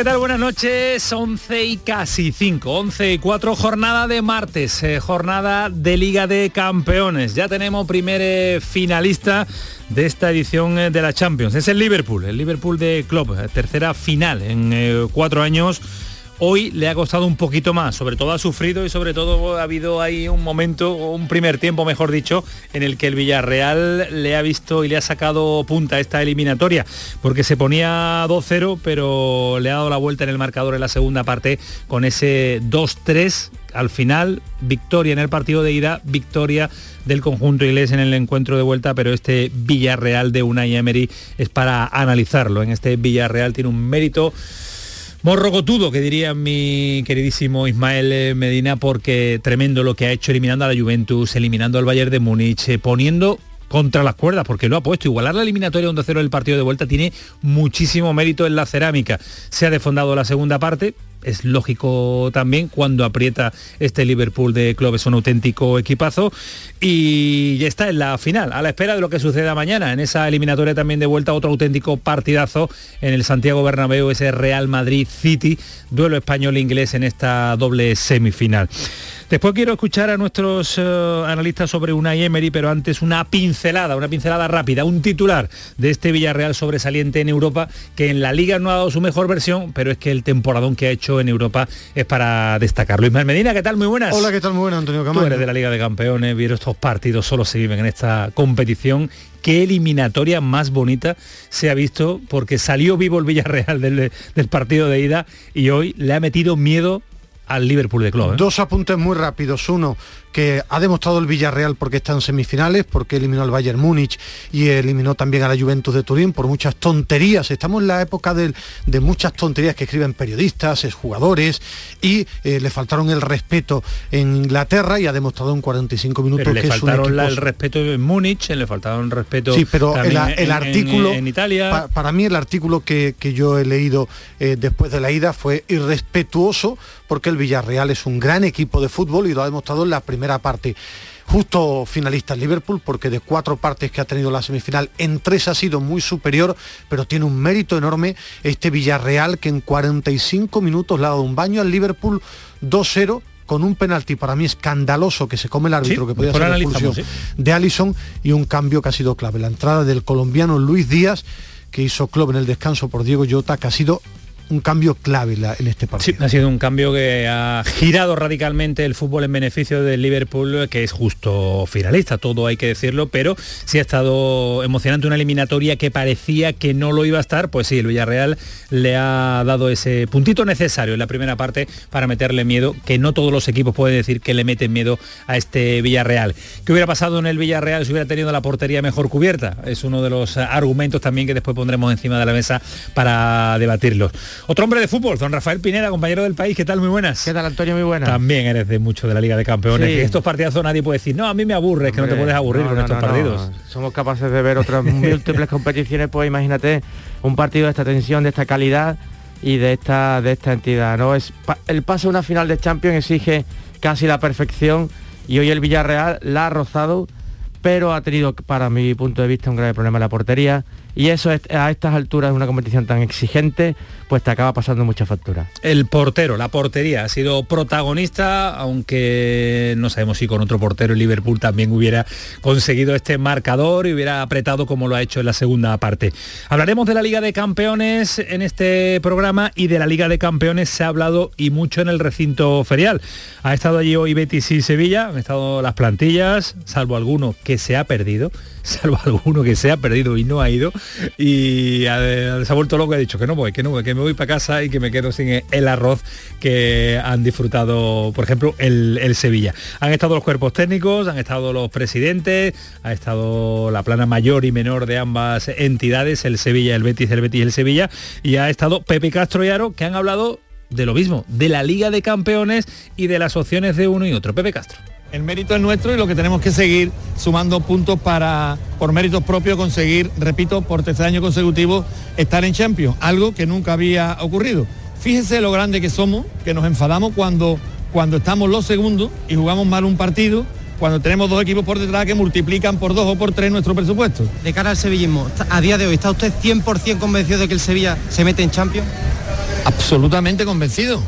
¿Qué tal? Buenas noches. 11 y casi 5, 11 y 4, jornada de martes, eh, jornada de Liga de Campeones. Ya tenemos primer eh, finalista de esta edición eh, de la Champions. Es el Liverpool, el Liverpool de Club, eh, tercera final en eh, cuatro años. Hoy le ha costado un poquito más, sobre todo ha sufrido y sobre todo ha habido ahí un momento, un primer tiempo, mejor dicho, en el que el Villarreal le ha visto y le ha sacado punta a esta eliminatoria, porque se ponía 2-0, pero le ha dado la vuelta en el marcador en la segunda parte con ese 2-3 al final, victoria en el partido de ida, victoria del conjunto inglés en el encuentro de vuelta, pero este Villarreal de Unai Emery es para analizarlo. En este Villarreal tiene un mérito morrocotudo, que diría mi queridísimo Ismael eh, Medina, porque tremendo lo que ha hecho eliminando a la Juventus, eliminando al Bayern de Múnich, eh, poniendo contra las cuerdas, porque lo ha puesto. Igualar la eliminatoria 1-0 del partido de vuelta tiene muchísimo mérito en la cerámica. Se ha defondado la segunda parte, es lógico también cuando aprieta este Liverpool de club es un auténtico equipazo. Y ya está en la final a la espera de lo que suceda mañana. En esa eliminatoria también de vuelta otro auténtico partidazo en el Santiago Bernabéu ese Real Madrid City duelo español inglés en esta doble semifinal Después quiero escuchar a nuestros uh, analistas sobre Unai Emery, pero antes una pincelada, una pincelada rápida, un titular de este Villarreal sobresaliente en Europa, que en la Liga no ha dado su mejor versión, pero es que el temporadón que ha hecho en Europa es para destacar. Luis Medina, ¿qué tal? Muy buenas. Hola, ¿qué tal? Muy buenas, Antonio Camacho. Tú eres de la Liga de Campeones, vieron estos partidos, solo se viven en esta competición qué eliminatoria más bonita se ha visto porque salió vivo el Villarreal del, del, partido de ida y hoy le ha metido miedo al Liverpool de Club. ¿eh? Dos apuntes muy rápidos. Uno, que ha demostrado el Villarreal porque está en semifinales, porque eliminó al Bayern Múnich y eliminó también a la Juventus de Turín por muchas tonterías. Estamos en la época de, de muchas tonterías que escriben periodistas, jugadores, y eh, le faltaron el respeto en Inglaterra y ha demostrado en 45 minutos pero le que faltaron es un equipo... el respeto en Múnich, le faltaron el respeto Sí, pero el, en- artículo, en, en Italia. pa- para mí el artículo que, que yo he leído eh, después de la ida fue irrespetuoso porque el Villarreal es un gran equipo de fútbol y lo ha demostrado en la primera parte. Justo finalista el Liverpool porque de cuatro partes que ha tenido la semifinal, en tres ha sido muy superior, pero tiene un mérito enorme este Villarreal que en 45 minutos le ha dado un baño al Liverpool 2-0 con un penalti para mí escandaloso que se come el árbitro, Sí, que podía ser la expulsión de Allison y un cambio que ha sido clave. La entrada del colombiano Luis Díaz, que hizo club en el descanso por Diego Llota, que ha sido un cambio clave en este Sí, partido. ha sido un cambio que ha girado radicalmente el fútbol en beneficio del Liverpool, que es justo finalista, todo hay que decirlo, pero sí ha estado emocionante una eliminatoria que parecía que no lo iba a estar, pues sí, el Villarreal le ha dado ese puntito necesario en la primera parte para meterle miedo, que no todos los equipos pueden decir que le meten miedo a este Villarreal. ¿Qué hubiera pasado en el Villarreal si hubiera tenido la portería mejor cubierta? Es uno de los argumentos también que después pondremos encima de la mesa para debatirlos. Otro hombre de fútbol, don Rafael Pineda, compañero del país, ¿qué tal? Muy buenas. ¿Qué tal, Antonio? Muy buena. También eres de mucho de la Liga de Campeones. Sí. Que estos partidazos nadie puede decir, no, a mí me aburre, es que no te puedes aburrir no, con no, estos no, partidos. Somos capaces de ver otras múltiples competiciones, pues imagínate un partido de esta tensión, de esta calidad y de esta, de esta entidad. ¿no? Es, el paso a una final de Champions exige casi la perfección y hoy el Villarreal la ha rozado, pero ha tenido, para mi punto de vista, un grave problema en la portería. Y eso es- a estas alturas de una competición tan exigente, pues te acaba pasando mucha factura. El portero, la portería, ha sido protagonista, aunque no sabemos si con otro portero el Liverpool también hubiera conseguido este marcador y hubiera apretado como lo ha hecho en la segunda parte. Hablaremos de la Liga de Campeones en este programa y de la Liga de Campeones se ha hablado y mucho en el recinto ferial. Ha estado allí hoy Betis y Sevilla, han estado las plantillas, salvo alguno que se ha perdido, salvo alguno que se ha perdido y no ha ido y eh, se ha vuelto loco y ha dicho que no voy, que no voy, que me voy para casa y que me quedo sin el arroz que han disfrutado, por ejemplo, el, el Sevilla. Han estado los cuerpos técnicos, han estado los presidentes, ha estado la plana mayor y menor de ambas entidades, el Sevilla, el Betis, el Betis el Sevilla, y ha estado Pepe Castro y Aro, que han hablado de lo mismo, de la Liga de Campeones y de las opciones de uno y otro. Pepe Castro. El mérito es nuestro y lo que tenemos que seguir sumando puntos para, por méritos propios, conseguir, repito, por tercer año consecutivo, estar en Champions, algo que nunca había ocurrido. Fíjese lo grande que somos, que nos enfadamos cuando, cuando estamos los segundos y jugamos mal un partido, cuando tenemos dos equipos por detrás que multiplican por dos o por tres nuestro presupuesto. De cara al sevillismo, a día de hoy, ¿está usted 100% convencido de que el Sevilla se mete en Champions? Absolutamente convencido,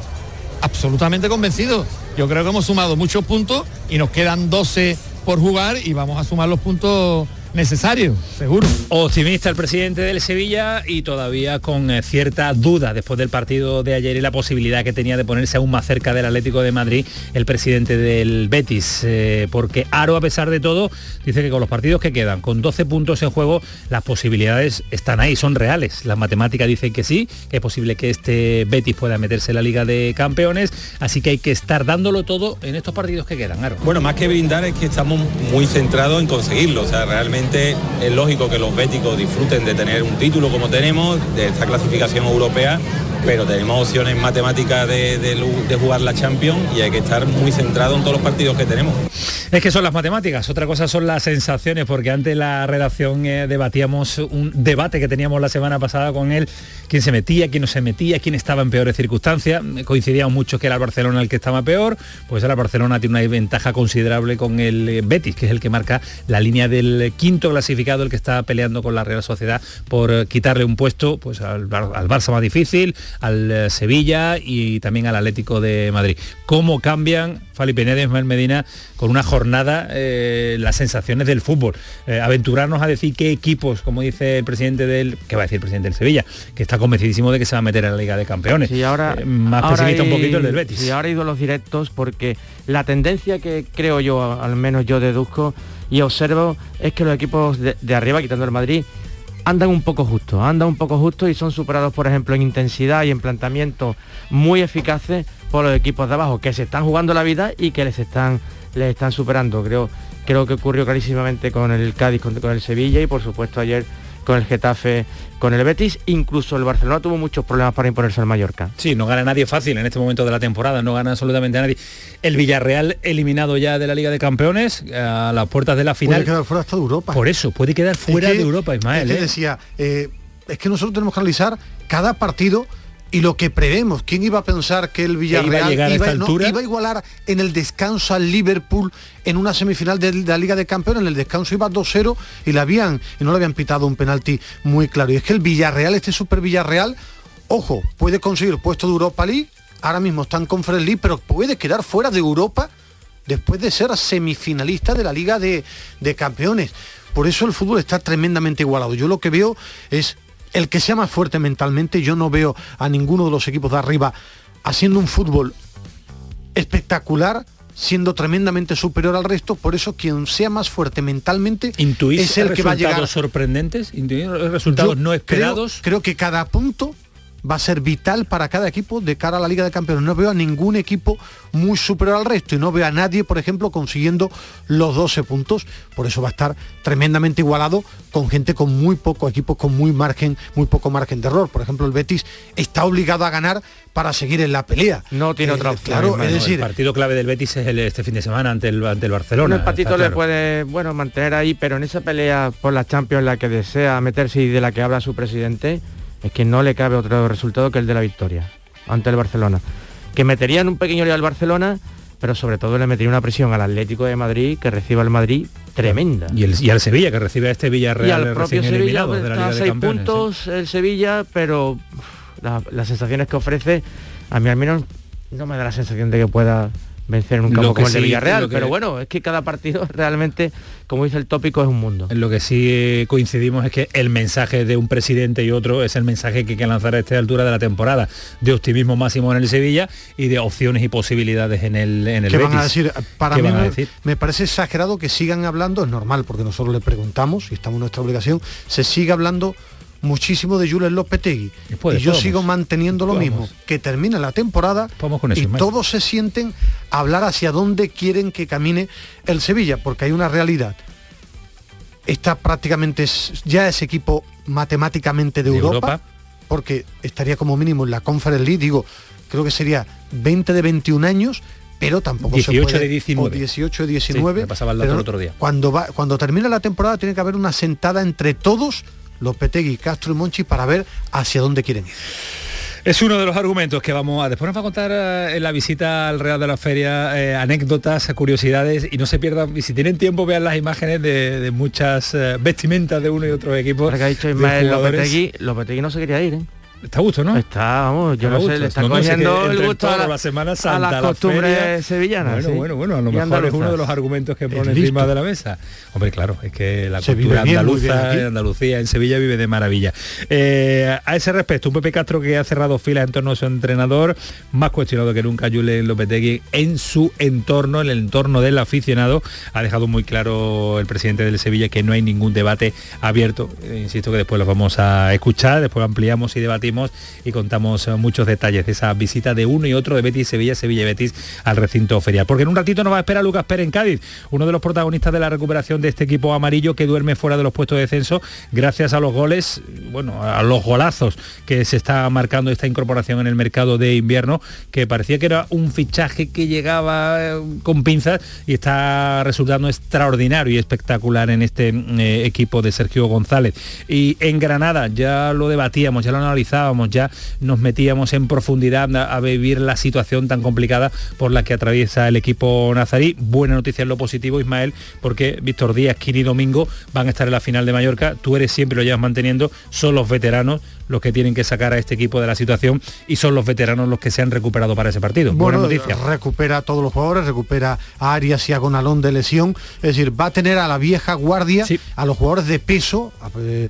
absolutamente convencido. Yo creo que hemos sumado muchos puntos y nos quedan 12 por jugar y vamos a sumar los puntos necesario, seguro. Optimista el presidente del Sevilla y todavía con eh, cierta duda después del partido de ayer y la posibilidad que tenía de ponerse aún más cerca del Atlético de Madrid el presidente del Betis, eh, porque Aro a pesar de todo dice que con los partidos que quedan, con 12 puntos en juego, las posibilidades están ahí, son reales. La matemática dice que sí, que es posible que este Betis pueda meterse en la Liga de Campeones, así que hay que estar dándolo todo en estos partidos que quedan, Aro. Bueno, más que brindar es que estamos muy centrados en conseguirlo, o sea, realmente es lógico que los béticos disfruten de tener un título como tenemos, de esta clasificación europea, pero tenemos opciones matemáticas de, jugar la Champions y hay que estar muy centrado en todos los partidos que tenemos. Es que son las matemáticas, otra cosa son las sensaciones, porque antes la redacción eh, debatíamos un debate que teníamos la semana pasada con él, quién se metía, quién no se metía, quién estaba en peores circunstancias. Coincidíamos mucho que era el Barcelona el que estaba peor, pues ahora Barcelona tiene una ventaja considerable con el eh, Betis, que es el que marca la línea del quinto clasificado, el que está peleando con la Real Sociedad por eh, quitarle un puesto pues al, al Barça más difícil, al eh, Sevilla y también al Atlético de Madrid. ¿Cómo cambian Fali Penedes, Mel Medina, con una jornada eh, las sensaciones del fútbol? Eh, aventurarnos a decir qué equipos, como dice el presidente del, que va a decir el presidente del Sevilla, que está convencidísimo de que se va a meter en la Liga de Campeones. Y ahora, más pesimista un poquito el del Betis. Y ahora he ido a los directos porque la tendencia que creo yo, al menos yo deduzco y observo, es que los equipos de, de arriba, quitando el Madrid, andan un poco justo, andan un poco justo y son superados, por ejemplo, en intensidad y en planteamiento muy eficaces por los equipos de abajo, que se están jugando la vida y que les están, les están superando. Creo, creo que ocurrió clarísimamente con el Cádiz, con el Sevilla y por supuesto ayer con el Getafe, con el Betis, incluso el Barcelona tuvo muchos problemas para imponerse al Mallorca. Sí, no gana nadie fácil en este momento de la temporada, no gana absolutamente nadie. El Villarreal eliminado ya de la Liga de Campeones a las puertas de la final. Puede quedar fuera hasta de Europa. Por eso, puede quedar fuera es que, de Europa, Ismael. Es que ¿eh? decía, eh, es que nosotros tenemos que analizar cada partido y lo que prevemos. ¿Quién iba a pensar que el Villarreal iba, a, a iba, no, iba, a igualar en el descanso al Liverpool en una semifinal de, la Liga de Campeones? En el descanso iba 2-0 y la habían y no le habían pitado un penalti muy claro. Y es que el Villarreal, este super Villarreal, ojo, puede conseguir puesto de Europa League. Ahora mismo están con Fred League, pero puede quedar fuera de Europa después de ser semifinalista de la Liga de, de Campeones. Por eso el fútbol está tremendamente igualado. Yo lo que veo es el que sea más fuerte mentalmente, yo no veo a ninguno de los equipos de arriba haciendo un fútbol espectacular, siendo tremendamente superior al resto, por eso quien sea más fuerte mentalmente ¿Intuís es el que va a llegar. sorprendentes? ¿Intuís resultados Yo no esperados? Creo, creo que cada punto va a ser vital para cada equipo de cara a la Liga de Campeones. No veo a ningún equipo muy superior al resto y no veo a nadie, por ejemplo, consiguiendo los 12 puntos. Por eso va a estar tremendamente igualado con gente con muy poco, equipos con muy margen, muy poco margen de error. Por ejemplo, el Betis está obligado a ganar para seguir en la pelea. No tiene eh, otra opción. Claro, es decir, el partido clave del Betis es el, este fin de semana ante el, ante el Barcelona. El patito le puede, bueno, mantener ahí, pero en esa pelea por la Champions la que desea meterse y de la que habla su presidente, es que no le cabe otro resultado que el de la victoria ante el Barcelona. Que meterían un pequeño lío al Barcelona, pero sobre todo le metería una presión al Atlético de Madrid que reciba el Madrid tremenda. Y, el, y al Sevilla que recibe a este Villarreal y al propio Sevilla de la está Liga a seis Campeones, puntos ¿sí? el Sevilla, pero la- las sensaciones que ofrece, a mí al menos no me da la sensación de que pueda vencer en un Lo campo que como el de sí, Villarreal, que- pero bueno, es que cada partido realmente, como dice el tópico, es un mundo. En lo que sí eh, coincidimos es que el mensaje de un presidente y otro es el mensaje que hay que lanzar a esta altura de la temporada, de optimismo máximo en el Sevilla y de opciones y posibilidades en el, en el ¿Qué van a decir? Para ¿Qué mí van a me, decir? me parece exagerado que sigan hablando, es normal porque nosotros le preguntamos y estamos en nuestra obligación, se sigue hablando muchísimo de Jules Lopetegui. Después, y yo podemos. sigo manteniendo lo Podemos. mismo, que termina la temporada con eso, y todos se sienten a hablar hacia dónde quieren que camine el Sevilla, porque hay una realidad. Está prácticamente ya es equipo matemáticamente de, De Europa, Europa. porque estaría como mínimo en la Conference League, digo, creo que sería 20 de 21 años, pero tampoco 18 se puede, de 19. o 18 de 19. Sí, me pasaba el dato el otro día. Cuando, va, cuando termina la temporada tiene que haber una sentada entre todos, Lopetegui, Castro y Monchi, para ver hacia dónde quieren ir. Es uno de los argumentos que vamos a... Después nos va a contar eh, en la visita al Real de la Feria eh, anécdotas, curiosidades y no se pierdan, y si tienen tiempo vean las imágenes de, de muchas eh, vestimentas de uno y otro equipo. Ahora que ha dicho de Ismael. Lopetegui, Lopetegui no se quería ir, ¿eh? Está a gusto, ¿no? Está, vamos, yo Está a no sé, le está No, no, sé que cogiendo entre el gusto a, la, la Semana a Santa, las la costumbres sevillanas. Bueno, sí. bueno, bueno, a lo mejor es uno de los argumentos que pone encima de la mesa. Hombre, claro, es que la Se cultura bien, andaluza en Andalucía, en Sevilla vive de maravilla. Eh, a ese respecto, un Pepe Castro que ha cerrado filas en torno a su entrenador, más cuestionado que nunca Julen Lopetegui en su entorno, en el entorno del aficionado, ha dejado muy claro el presidente del Sevilla que no hay ningún debate abierto. Eh, insisto que después los vamos a escuchar, después ampliamos y debatimos y contamos eh, muchos detalles de esa visita de uno y otro de Betis Sevilla, Sevilla y Betis al recinto ferial. Porque en un ratito nos va a esperar Lucas Pérez en Cádiz, uno de los protagonistas de la recuperación de este equipo amarillo que duerme fuera de los puestos de descenso gracias a los goles, bueno, a los golazos que se está marcando esta incorporación en el mercado de invierno, que parecía que era un fichaje que llegaba eh, con pinzas y está resultando extraordinario y espectacular en este eh, equipo de Sergio González. Y en Granada ya lo debatíamos, ya lo ya nos metíamos en profundidad a, a vivir la situación tan complicada por la que atraviesa el equipo nazarí. Buena noticia en lo positivo, Ismael, porque Víctor Díaz, Kiri Domingo van a estar en la final de Mallorca. Tú eres siempre lo llevas manteniendo, son los veteranos los que tienen que sacar a este equipo de la situación y son los veteranos los que se han recuperado para ese partido. Buena noticia. recupera a todos los jugadores, recupera a Arias y a Gonalón de lesión, es decir, va a tener a la vieja guardia, Sí. a los jugadores de peso, eh,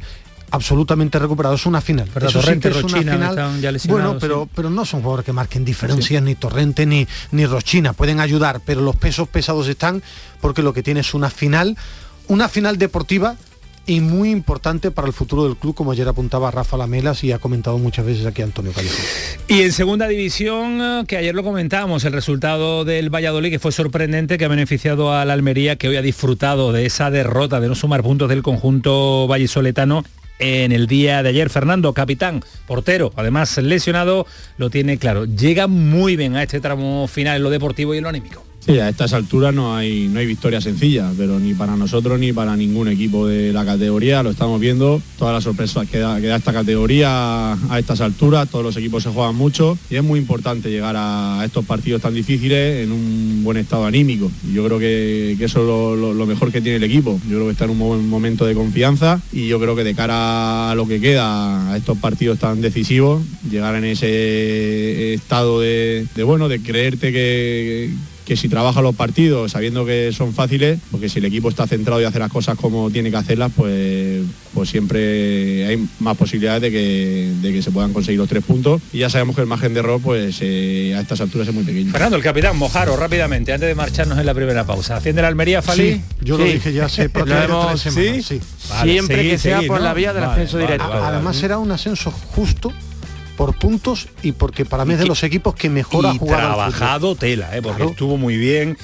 absolutamente recuperados. Es una final. Eso sí Torrente, que es una Rochina final. están ya lesionados, bueno, pero, sí. pero no son jugadores que marquen diferencias, ni Torrente ni, ni Rochina. Pueden ayudar, pero los pesos pesados están porque lo que tiene es una final, una final deportiva y muy importante para el futuro del club, como ayer apuntaba Rafa Lamelas y ha comentado muchas veces aquí Antonio Callejón. Y en segunda división, que ayer lo comentábamos, el resultado del Valladolid, que fue sorprendente, que ha beneficiado al Almería, que hoy ha disfrutado de esa derrota, de no sumar puntos del conjunto vallisoletano en el día de ayer. Fernando, capitán, portero, además lesionado, lo tiene claro. Llega muy bien a este tramo final en lo deportivo y en lo anímico. Sí, a estas alturas no hay, no hay victoria sencilla, pero ni para nosotros ni para ningún equipo de la categoría. Lo estamos viendo, todas las sorpresas que da, esta categoría a estas alturas, todos los equipos se juegan mucho y es muy importante llegar a estos partidos tan difíciles en un buen estado anímico. Yo creo que, eso es lo, mejor que tiene el equipo. Yo creo que está en un buen momento de confianza y yo creo que de cara a lo que queda, a estos partidos tan decisivos, llegar en ese estado de, bueno, de creerte que si trabaja los partidos sabiendo que son fáciles, porque si el equipo está centrado y hace las cosas como tiene que hacerlas, pues, pues siempre hay más posibilidades de que, de que se puedan conseguir los tres puntos. Y ya sabemos que el margen de error pues eh, a estas alturas es muy pequeño. Fernando, el capitán, Mojaro, rápidamente, antes de marcharnos en la primera pausa. ¿Asciende la Almería, Fali? Sí, yo lo dije ya hace hemos- tres semanas. ¿sí? sí. Vale, Siempre seguí, que sea seguí, por ¿no? la vía del Vale, ascenso vale, directo. vale, vale. Además será un ascenso justo por puntos y porque para mí es de los equipos que mejor ha jugado trabajado tela, ¿eh? porque Claro. estuvo muy bien,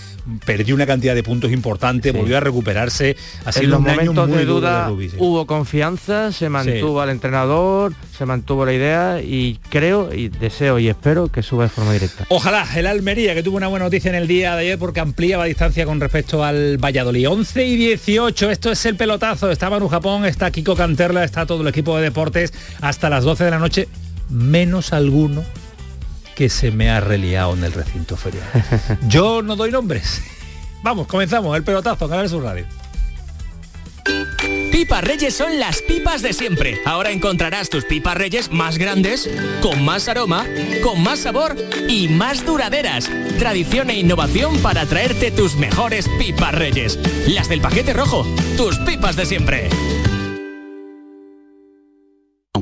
perdió una cantidad de puntos importante, Sí. volvió a recuperarse. En sido los un año momentos muy de duda Rubí, sí. hubo confianza, se mantuvo al entrenador, se mantuvo la idea y creo y deseo y espero que suba de forma directa. Ojalá el Almería, que tuvo una buena noticia en el día de ayer porque ampliaba distancia con respecto al Valladolid. 11 y 18, esto es el pelotazo. Está Manu Japón, está Kiko Canterla, está todo el equipo de deportes hasta las 12 de la noche, menos alguno que se me ha reliado en el recinto ferial. Yo no doy nombres. Vamos, comenzamos el pelotazo, Canal Sur Radio. Pipas Reyes son las pipas de siempre. Ahora encontrarás tus pipas Reyes más grandes, con más aroma, con más sabor y más duraderas. Tradición e innovación para traerte tus mejores pipas Reyes. Las del paquete rojo, tus pipas de siempre.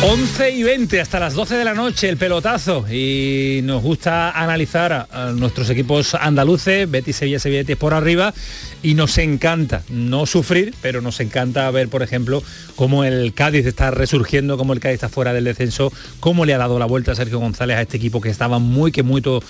11 y 20 hasta las 12 de la noche el pelotazo. Y nos gusta analizar a, nuestros equipos andaluces, Betis, Sevilla, Sevilla Betis por arriba y nos encanta no sufrir, pero nos encanta ver, por ejemplo, cómo el Cádiz está resurgiendo, cómo el Cádiz está fuera del descenso, cómo le ha dado la vuelta a Sergio González a este equipo que estaba muy que muy to,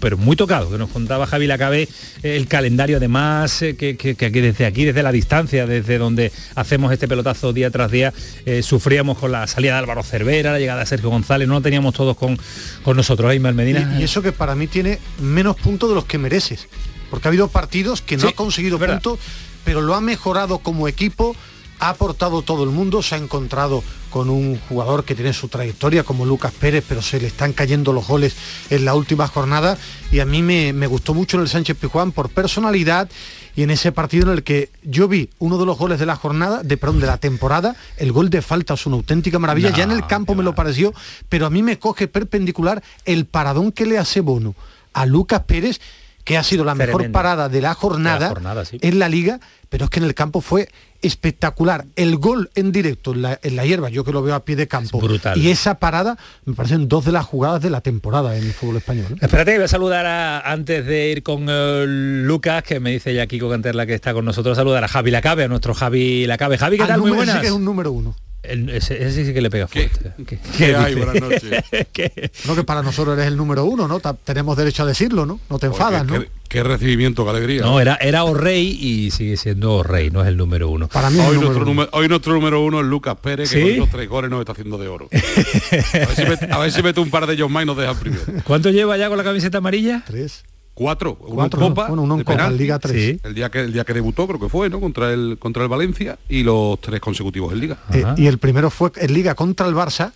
pero muy tocado, que nos contaba Javi Lacabe el calendario además eh, que, que, desde aquí, desde la distancia, desde donde hacemos este pelotazo día tras día, eh, sufríamos con la salida de Álvaro Cervera, la llegada de Sergio González, no lo teníamos todos con, con nosotros, Aymar Medina. Y, y eso que para mí tiene menos puntos de los que mereces porque ha habido partidos que no Sí, ha conseguido puntos, pero lo ha mejorado como equipo, ha aportado todo el mundo, se ha encontrado con un jugador que tiene su trayectoria como Lucas Pérez, pero se le están cayendo los goles en la última jornada. Y a mí me, me gustó mucho en el Sánchez Pijuán por personalidad y en ese partido en el que yo vi uno de los goles de la jornada, de perdón, de la temporada, el gol de falta es una auténtica maravilla, No, ya en el campo me lo pareció, pero a mí me coge perpendicular el paradón que le hace Bono a Lucas Pérez que ha sido la mejor parada de la jornada, De la jornada, sí. en la liga, pero es que en el campo fue espectacular. El gol en directo en la, en la hierba, yo que lo veo a pie de campo, brutal. y esa parada me parecen dos de las jugadas de la temporada en el fútbol español. ¿eh? Espérate, voy a saludar a- antes de ir con eh, Lucas, que me dice ya Kiko Canterla que está con nosotros, saludar a Javi Lacabe, a nuestro Javi Lacabe. Javi, buenas. que es un número uno. El- ese, ese sí que le pega fuerte. ¿Qué, qué hay? Buenas noches. ¿Qué? No que para nosotros eres el número uno, ¿no? Ta- Tenemos derecho a decirlo, ¿no? No te enfadas, ¿no? Qué, qué recibimiento, qué alegría. No, era, era O'Rey y sigue siendo O'Rey, no es el número uno. Para hoy, nuestro número, hoy nuestro número uno es Lucas Pérez, que con esos tres goles nos está haciendo de oro. A ver si mete, si un par de ellos más y nos deja primero. ¿Cuánto lleva ya con la camiseta amarilla? Tres. Cuatro, uno Cuatro, en Copa, bueno, uno en Copa, penalti, en Liga tres. Sí. El día que el día que debutó creo que fue, ¿no? Contra el contra el Valencia y los tres consecutivos en Liga. Eh, y el primero fue en Liga contra el Barça,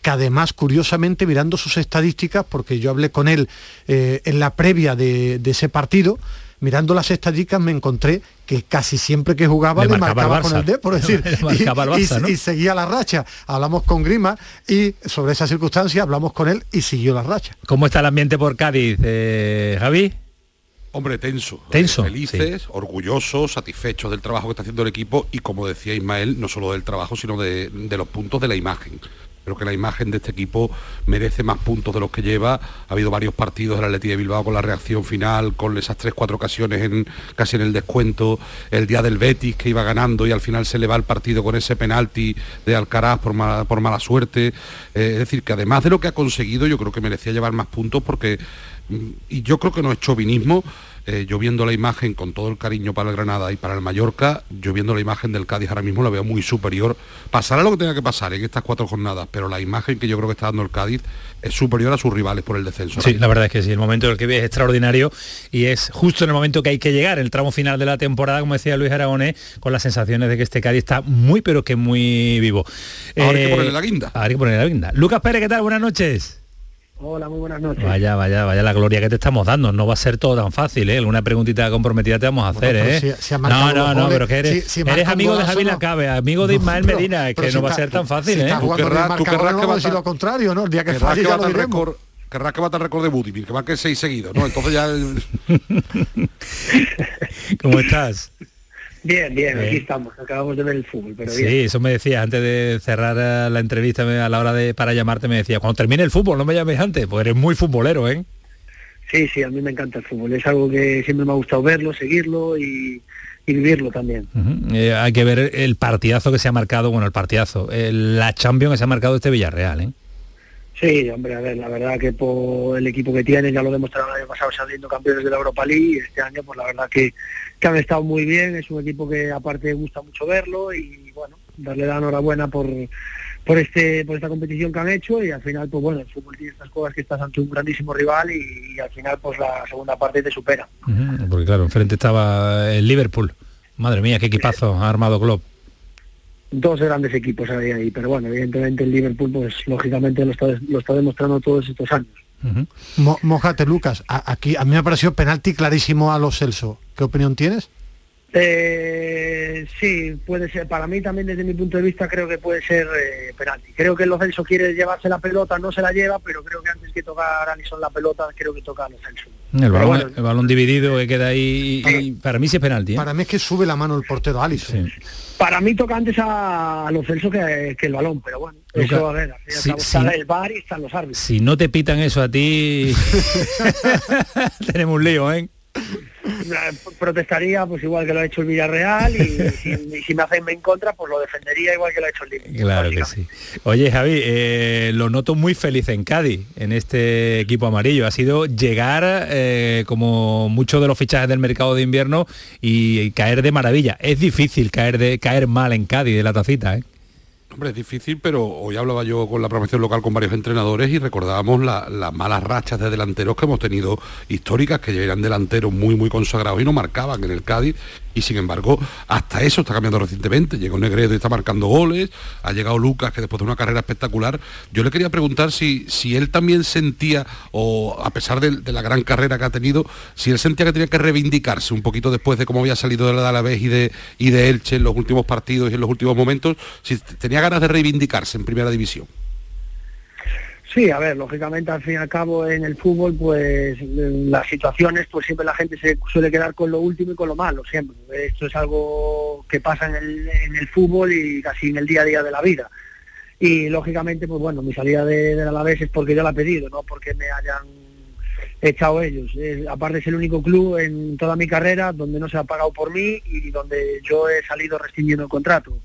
que además, curiosamente, mirando sus estadísticas, porque yo hablé con él eh, en la previa de, de ese partido, mirando las estadísticas me encontré que casi siempre que jugaba Le le, marcaba marcaba, el con el D, por decir, y- Barça, y, ¿no? y seguía la racha. Hablamos con Grima y sobre esa circunstancia hablamos con él y siguió la racha. ¿Cómo está el ambiente por Cádiz, eh, Javi? Hombre, tenso. Tenso, Felices, orgullosos, satisfechos del trabajo que está haciendo el equipo y como decía Ismael, no solo del trabajo, sino de, de los puntos de la imagen. Creo que la imagen de este equipo merece más puntos de los que lleva. Ha habido varios partidos del Atleti de Bilbao con la reacción final, con esas tres, cuatro ocasiones casi en el descuento. El día del Betis que iba ganando y al final se le va el partido con ese penalti de Alcaraz por mala, por mala suerte. Eh, es decir, que además de lo que ha conseguido, yo creo que merecía llevar más puntos porque Mm, y yo creo que no es chauvinismo, eh, yo viendo la imagen con todo el cariño para el Granada y para el Mallorca, yo viendo la imagen del Cádiz ahora mismo la veo muy superior. Pasará lo que tenga que pasar en estas cuatro jornadas, pero la imagen que yo creo que está dando el Cádiz es superior a sus rivales por el descenso. Sí, la verdad es que sí, el momento en el que vive es extraordinario y es justo en el momento que hay que llegar, el tramo final de la temporada, como decía Luis Aragonés, con las sensaciones de que este Cádiz está muy pero que muy vivo. Ahora hay que Eh, ponerle la guinda. Ahora hay que ponerle la guinda. Lucas Pérez, ¿qué tal? Buenas noches. Hola, muy buenas noches. Vaya, vaya, vaya la gloria que te estamos dando. No va a ser todo tan fácil, ¿eh? Alguna preguntita comprometida te vamos a hacer, ¿eh? si- si ha no, no, no, goles, pero que eres, si- si eres amigo de Javi no. Lacabe, amigo de Ismael pero- Medina, es que si no va a ser tan fácil, si ¿eh? Tú querrás- tú marcador, querrás no que vamos a decir lo contrario, ¿no? El día que falle ya lo diremos. récord, querrás que bata el récord de Budimir, que marque seis seguidos, ¿no? Entonces ya el- ¿Cómo estás? Bien, bien, Bien. aquí estamos. Acabamos de ver el fútbol, pero Sí, bien. eso me decías antes de cerrar eh, la entrevista a la hora de para llamarte me decía, cuando termine el fútbol no me llames antes, pues eres muy futbolero, ¿eh? Sí, sí, a mí me encanta el fútbol. Es algo que siempre me ha gustado verlo, seguirlo y, y vivirlo también. Eh, hay que ver el partidazo que se ha marcado, bueno, el partidazo, eh, la Champions que se ha marcado este Villarreal, ¿eh? Sí, hombre, a ver, la verdad que por el equipo que tienen, ya lo demostraron el año pasado saliendo campeones de la Europa League y este año, pues la verdad que, que han estado muy bien, es un equipo que aparte gusta mucho verlo y bueno, darle la enhorabuena por, por este por esta competición que han hecho y al final, pues bueno, el fútbol tiene estas cosas que estás ante un grandísimo rival y, y al final pues la segunda parte te supera. Porque claro, enfrente estaba el Liverpool. Madre mía, qué equipazo ha armado Klopp. Dos grandes equipos había ahí, pero bueno, evidentemente el Liverpool pues lógicamente lo está, lo está demostrando todos estos años. Mójate, Lucas. Aquí a mí me ha parecido penalti clarísimo a los Celso. ¿Qué opinión tienes? Eh, sí, puede ser. Para mí también desde mi punto de vista creo que puede ser eh, penalti. Creo que el Lo Celso quiere llevarse la pelota, no se la lleva, pero creo que antes que tocar a Alison la pelota, creo que toca a Lo Celso. El balón, bueno, el balón dividido que queda ahí y, y para mí sí es penalti. ¿eh? Para mí es que sube la mano el portero Alisson. para mí toca antes a, a Lo Celso que, que el balón, pero bueno, Luca, eso a ver, está el bar y están los árbitros. Si no te pitan eso a ti, tenemos un lío, ¿eh? Protestaría pues igual que lo ha hecho el Villarreal y, si, y si me hacen en contra pues lo defendería igual que lo ha hecho el Liverpool. Claro que sí. Oye, Javi, eh, lo noto muy feliz en Cádiz, en este equipo amarillo. Ha sido llegar, eh, como muchos de los fichajes del mercado de invierno, y, y caer de maravilla. Es difícil caer de caer mal en Cádiz de la tacita, ¿eh? Hombre, es difícil, pero hoy hablaba yo con la promoción local con varios entrenadores y recordábamos la- las malas rachas de delanteros que hemos tenido históricas, que eran delanteros muy, muy consagrados y no marcaban en el Cádiz. Y sin embargo, hasta eso está cambiando recientemente. Llegó Negredo y está marcando goles. Ha llegado Lucas, que después de una carrera espectacular. Yo le quería preguntar si, si él también sentía, o a pesar de, la gran carrera que ha tenido, si él sentía que tenía que reivindicarse un poquito después de cómo había salido de la Alavés y de, y de Elche en los últimos partidos y en los últimos momentos, si tenía ganas de reivindicarse en primera división. Sí, a ver, lógicamente al fin y al cabo en el fútbol pues en las situaciones pues siempre la gente se suele quedar con lo último y con lo malo siempre. Esto es algo que pasa en el, en el fútbol y casi en el día a día de la vida. Y lógicamente pues bueno, mi salida de, del Alavés es porque yo la he pedido, no porque me hayan echado ellos. Aparte es el único club en toda mi carrera donde no se ha pagado por mí y donde yo he salido rescindiendo el contrato.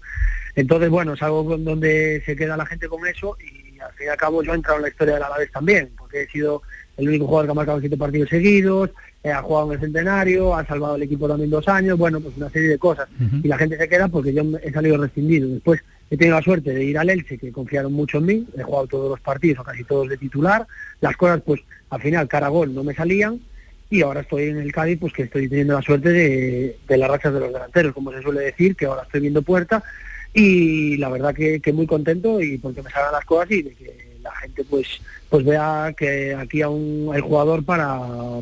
Entonces, bueno, es algo donde se queda la gente con eso y al fin y al cabo yo he entrado en la historia del Alavés también, porque he sido el único jugador que ha marcado siete partidos seguidos, eh, ha jugado en el centenario, ha salvado el equipo también dos años, bueno, pues una serie de cosas. Y la gente se queda porque yo he salido rescindido. Después he tenido la suerte de ir al Elche, que confiaron mucho en mí, he jugado todos los partidos, o casi todos de titular. Las cosas, pues, al final, cara a gol no me salían, y ahora estoy en el Cádiz, pues que estoy teniendo la suerte de, de las rachas de los delanteros, como se suele decir, que ahora estoy viendo puerta y la verdad que, muy contento y porque me salgan las cosas y de que la gente pues pues vea que aquí aún hay jugador para,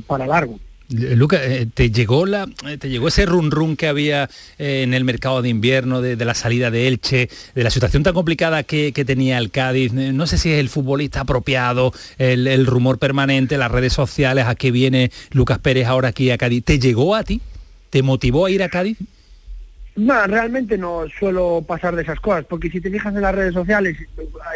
para largo. Eh, Luca, eh, ¿te llegó, la, eh, ¿te llegó ese run run que había en el mercado de invierno, de, la salida de Elche, de la situación tan complicada que, que tenía el Cádiz? No sé si es el futbolista apropiado, el rumor permanente, las redes sociales, a qué viene Lucas Pérez ahora aquí a Cádiz. ¿Te llegó a ti? ¿Te motivó a ir a Cádiz? No, realmente no suelo pasar de esas cosas, porque si te fijas en las redes sociales,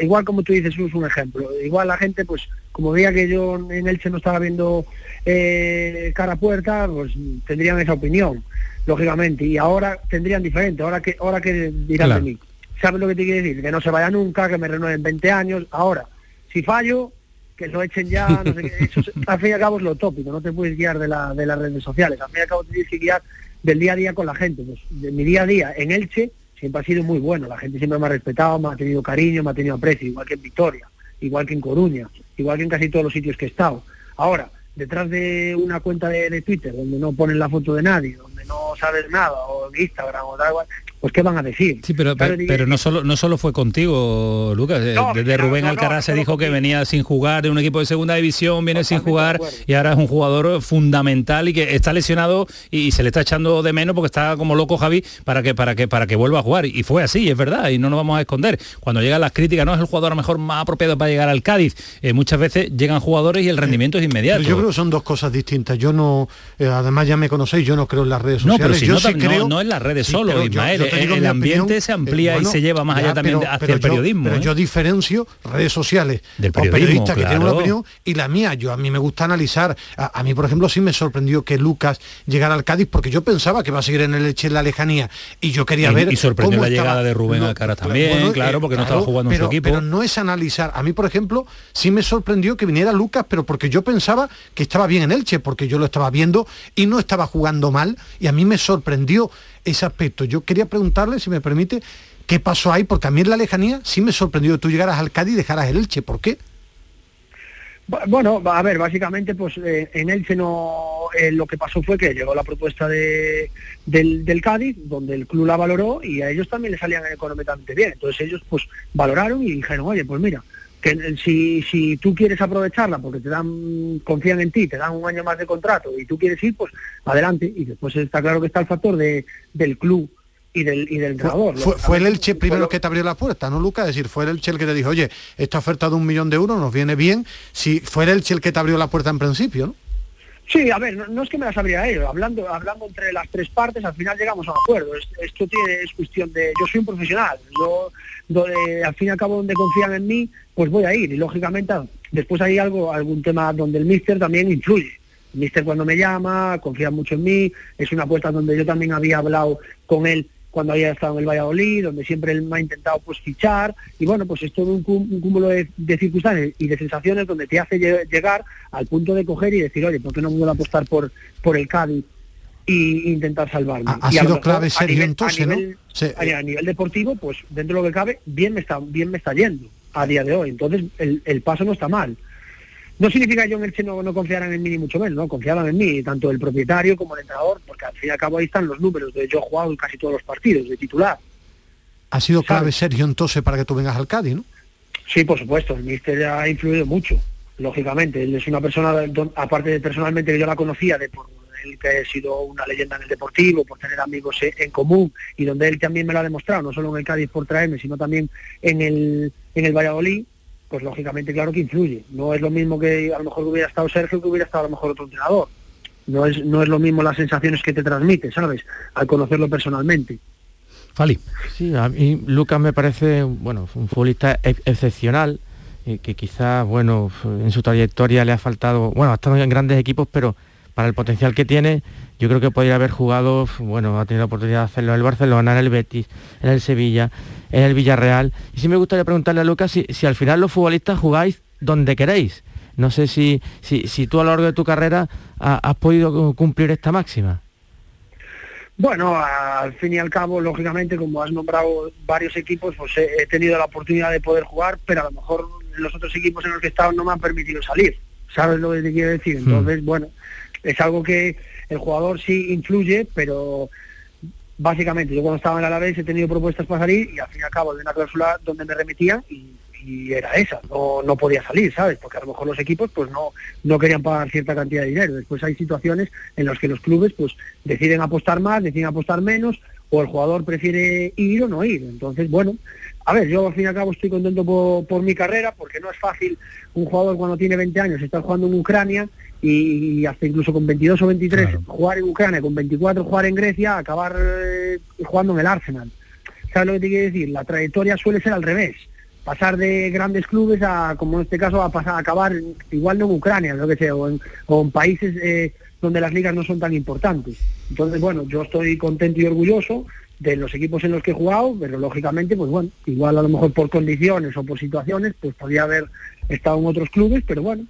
igual como tú dices, es un ejemplo. Igual la gente, pues, como veía que yo en Elche no estaba viendo eh, cara a puerta, pues tendrían esa opinión, lógicamente. Y ahora tendrían diferente. Ahora que ahora que dirán Claro. de mí. ¿Sabes lo que te quiero decir? Que no se vaya nunca, que me renueven 20 años. Ahora, si fallo, que lo echen ya, no sé qué. Eso al fin y al cabo es lo tópico, no te puedes guiar de, la, de las redes sociales. Al fin y al cabo te tienes que guiar del día a día con la gente. Pues de mi día a día en Elche siempre ha sido muy bueno. La gente siempre me ha respetado, me ha tenido cariño, me ha tenido aprecio, igual que en Victoria, igual que en Coruña, igual que en casi todos los sitios que he estado. Ahora, detrás de una cuenta de, Twitter donde no ponen la foto de nadie, donde no sabes nada, o en Instagram, o igual, pues ¿qué van a decir? Sí, pero, Claro, pero, pero no solo no solo fue contigo, Lucas. Eh, No, Desde Rubén no, no, Alcaraz no se dijo que venía sin jugar de un equipo de segunda división, viene sin jugar y ahora es un jugador fundamental y que está lesionado y se le está echando de menos porque está como loco Javi para que para que para que vuelva a jugar. Y fue así, es verdad, y no nos vamos a esconder. Cuando llegan las críticas, no es el jugador a lo mejor más apropiado para llegar al Cádiz. Eh, muchas veces llegan jugadores y el rendimiento es inmediato. Pero yo creo que son dos cosas distintas. Yo no, eh, además ya me conocéis, yo no creo en las redes No, sociales. sociales. si yo no, sí no- creo... no en las redes Sí, solo, pero yo- Ismael, yo digo el ambiente opinión, se amplía eh, y se lleva más allá también hacia pero el yo- periodismo, Pero ¿eh? yo diferencio redes sociales Del o periodistas que tienen una opinión y la mía. Yo a mí me gusta analizar. A, a mí, por ejemplo, sí me sorprendió que Lucas llegara al Cádiz porque yo pensaba que va a seguir en el Elche en la lejanía y yo quería Y- ver y sorprendió cómo la estaba- llegada de Rubén No, Alcaraz también, claro, porque no estaba jugando en su pero, equipo. Pero no es analizar. A mí, por ejemplo, sí me sorprendió que viniera Lucas, pero porque yo pensaba que estaba bien en Elche, porque yo lo estaba viendo y no estaba jugando mal y a mí me sorprendió ese aspecto. Yo quería preguntarle, si me permite, qué pasó ahí, porque a mí en la lejanía sí me sorprendió tú llegaras al Cádiz y dejaras el Elche. ¿Por qué? Bu- Bueno, a ver, básicamente pues eh, en Elche no, eh, lo que pasó fue que llegó la propuesta de, del, del Cádiz, donde el club la valoró y a ellos también les salían económicamente bien. Entonces ellos pues valoraron y dijeron, oye, pues mira, que si, si tú quieres aprovecharla porque te dan, confían en ti, te dan un año más de contrato y tú quieres ir, pues adelante. Y después está claro que está el factor de, del club y del, y del entrenador. Fue, fue el Elche primero el que te abrió la puerta, ¿no, Lucas? Es decir, fue el Elche el que te dijo, oye, esta oferta de un millón de euros nos viene bien. Si fue el Elche el que te abrió la puerta en principio, ¿no? Sí, a ver, no, es que me las abriera ellos, hablando, hablando entre las tres partes, al final llegamos a un acuerdo. Es- Esto tiene, es cuestión de, yo soy un profesional, yo donde, al fin y al cabo donde confían en mí, pues voy a ir. Y lógicamente después hay algo, algún tema donde el míster también influye. El míster cuando me llama, confía mucho en mí, es una apuesta donde yo también había hablado con él cuando había estado en el Valladolid, donde siempre él me ha intentado pues fichar, y bueno, pues es todo un, cúmulo de, de circunstancias y de sensaciones donde te hace lle- llegar al punto de coger y decir, oye, ¿por qué no puedo apostar por, por el Cádiz y intentar salvarme? Ha- ha Y a sido clave Sergio entonces, a ¿no? nivel- Sí. a, a nivel deportivo, pues dentro de lo que cabe, bien me está, bien me está yendo a día de hoy. Entonces, el, el paso no está mal. No significa que yo en Elche no, no confiaran en mí ni mucho menos, no, confiaban en mí, tanto el propietario como el entrenador, porque al fin y al cabo ahí están los números, de yo he jugado en casi todos los partidos de titular. Ha sido clave Sergio entonces para que tú vengas al Cádiz, ¿no? Sí, por supuesto, el míster ha influido mucho, lógicamente. Él es una persona, aparte de personalmente que yo la conocía, de por él que ha sido una leyenda en el deportivo, por tener amigos en común, y donde él también me lo ha demostrado, no solo en el Cádiz por traerme, sino también en el, en el Valladolid, pues lógicamente claro que influye. No es lo mismo que a lo mejor hubiera estado Sergio que hubiera estado a lo mejor otro entrenador. No es, no es lo mismo las sensaciones que te transmite, ¿sabes? Al conocerlo personalmente. Fali. Sí, a mí Lucas me parece bueno, un futbolista ex- excepcional, eh, que quizás, bueno, en su trayectoria le ha faltado, bueno, ha estado en grandes equipos, pero para el potencial que tiene, yo creo que podría haber jugado, bueno, ha tenido la oportunidad de hacerlo en el Barcelona, en el Betis, en el Sevilla, en el Villarreal. Y sí me gustaría preguntarle a Lucas si, si al final los futbolistas jugáis donde queréis. No sé si, si, si tú a lo largo de tu carrera ha- has podido cumplir esta máxima. Bueno, al fin y al cabo, lógicamente, como has nombrado varios equipos, pues he, he tenido la oportunidad de poder jugar, pero a lo mejor los otros equipos en los que he estado no me han permitido salir. ¿Sabes lo que te quiero decir? Entonces, bueno, es algo que el jugador sí influye, pero básicamente yo cuando estaba en Alavés he tenido propuestas para salir y al fin y al cabo de una cláusula donde me remitían y, y era esa, no, no podía salir, ¿sabes? Porque a lo mejor los equipos pues no, no querían pagar cierta cantidad de dinero. Después hay situaciones en las que los clubes pues deciden apostar más, deciden apostar menos, o el jugador prefiere ir o no ir. Entonces, bueno, a ver, yo al fin y al cabo estoy contento por, por mi carrera, porque no es fácil un jugador cuando tiene 20 años estar jugando en Ucrania y, y hasta incluso con 22 o 23 jugar en Ucrania, con 24 jugar en Grecia, acabar eh, jugando en el Arsenal. ¿Sabes lo que te quiero decir? La trayectoria suele ser al revés. Pasar de grandes clubes a, como en este caso, a pasar a acabar igual no en Ucrania, lo que sea, o en, o en países eh, donde las ligas no son tan importantes. Entonces, bueno, yo estoy contento y orgulloso de los equipos en los que he jugado, pero lógicamente, pues bueno, igual a lo mejor por condiciones o por situaciones, pues podría haber estado en otros clubes, pero bueno,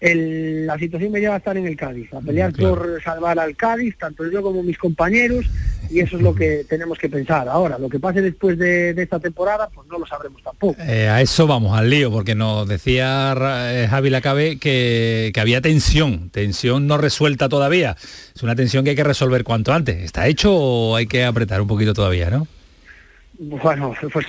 el- la situación me lleva a estar en el Cádiz, a pelear por salvar al Cádiz, tanto yo como mis compañeros, y eso es lo que tenemos que pensar. Ahora, lo que pase después de, de esta temporada, pues no lo sabremos tampoco. Eh, a eso vamos, al lío, porque nos decía eh, Javi Lacabe que, que había tensión, tensión no resuelta todavía. Es una tensión que hay que resolver cuanto antes. ¿Está hecho o hay que apretar un poquito todavía, no? Bueno, pues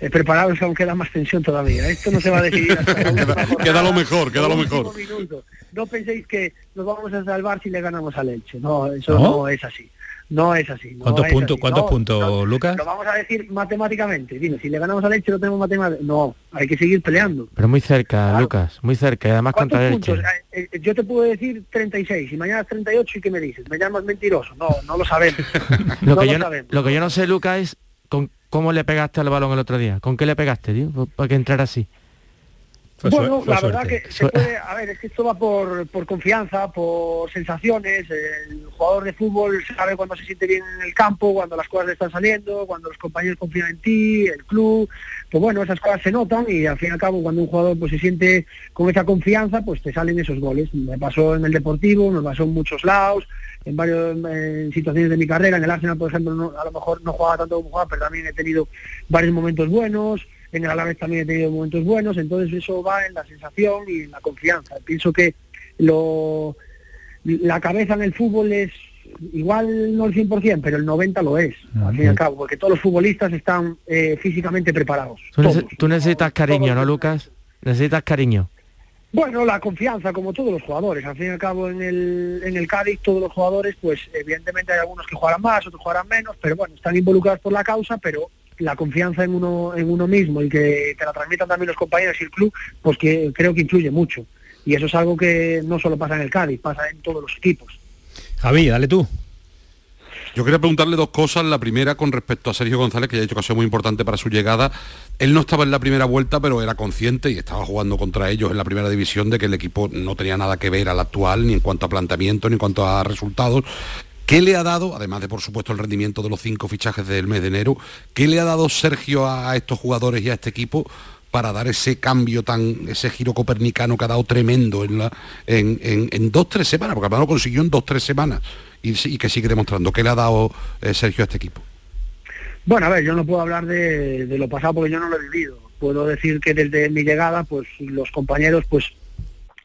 eh, preparados aún queda más tensión todavía. Esto no se va a decidir hasta jornada, queda lo mejor, queda lo mejor. minuto. No penséis que nos vamos a salvar si le ganamos al Elche. No, eso ¿No? ¿No? es así. No es así. no ¿Cuántos puntos, cuántos No, puntos, no, Lucas? Lo vamos a decir matemáticamente. Dime, si le ganamos al Elche lo tenemos matemáticamente. No, hay que seguir peleando. Pero muy cerca, Lucas, muy cerca. Y además ¿Cuántos contra el? Elche. Eh, eh, Yo te puedo decir 36 y mañana es 38 y ¿qué me dices? ¿Me llamas mentiroso? No, no lo sabemos. Lo, no que lo yo no, sabemos. lo que yo no sé, Lucas, es con cómo le pegaste al balón el otro día. ¿Con qué le pegaste, tío? Pa- Para que entrara así. Bueno, la verdad que se puede, a ver, es que esto va por, por confianza, por sensaciones. El jugador de fútbol sabe cuando se siente bien en el campo, cuando las cosas le están saliendo, cuando los compañeros confían en ti, el club. Pues bueno, esas cosas se notan y al fin y al cabo cuando un jugador pues se siente con esa confianza, pues te salen esos goles. Me pasó en el Deportivo, me pasó en muchos lados, en varias situaciones de mi carrera. En el Arsenal, por ejemplo, no- a lo mejor no jugaba tanto como jugaba, pero también he tenido varios momentos buenos en el Alavés también he tenido momentos buenos, entonces eso va en la sensación y en la confianza. Pienso que lo, la cabeza en el fútbol es igual no el 100%, pero el 90% lo es, al fin y al cabo, porque todos los futbolistas están eh, físicamente preparados. Tú, todos. nece- tú necesitas cariño, ¿no, Lucas? Necesitas cariño. Bueno, la confianza, como todos los jugadores. Al fin y al cabo, en el, en el Cádiz, todos los jugadores, pues evidentemente hay algunos que jugarán más, otros jugarán menos, pero bueno, están involucrados por la causa, pero la confianza en uno, en uno mismo y que te la transmitan también los compañeros y el club, pues que creo que influye mucho. Y eso es algo que no solo pasa en el Cádiz, pasa en todos los equipos. Javi, dale tú. Yo quería preguntarle dos cosas. La primera con respecto a Sergio González, que ya ha dicho que ha sido muy importante para su llegada. Él no estaba en la primera vuelta, pero era consciente y estaba jugando contra ellos en la primera división de que el equipo no tenía nada que ver al actual, ni en cuanto a planteamiento, ni en cuanto a resultados. ¿Qué le ha dado, además de por supuesto el rendimiento de los cinco fichajes del mes de enero, qué le ha dado Sergio a estos jugadores y a este equipo para dar ese cambio tan, ese giro copernicano que ha dado tremendo en, la, en, dos, tres semanas, porque además lo consiguió en dos, tres semanas y, y que sigue demostrando. ¿Qué le ha dado eh, Sergio a este equipo? Bueno, a ver, yo no puedo hablar de lo pasado porque yo no lo he vivido. Puedo decir que desde mi llegada, pues los compañeros pues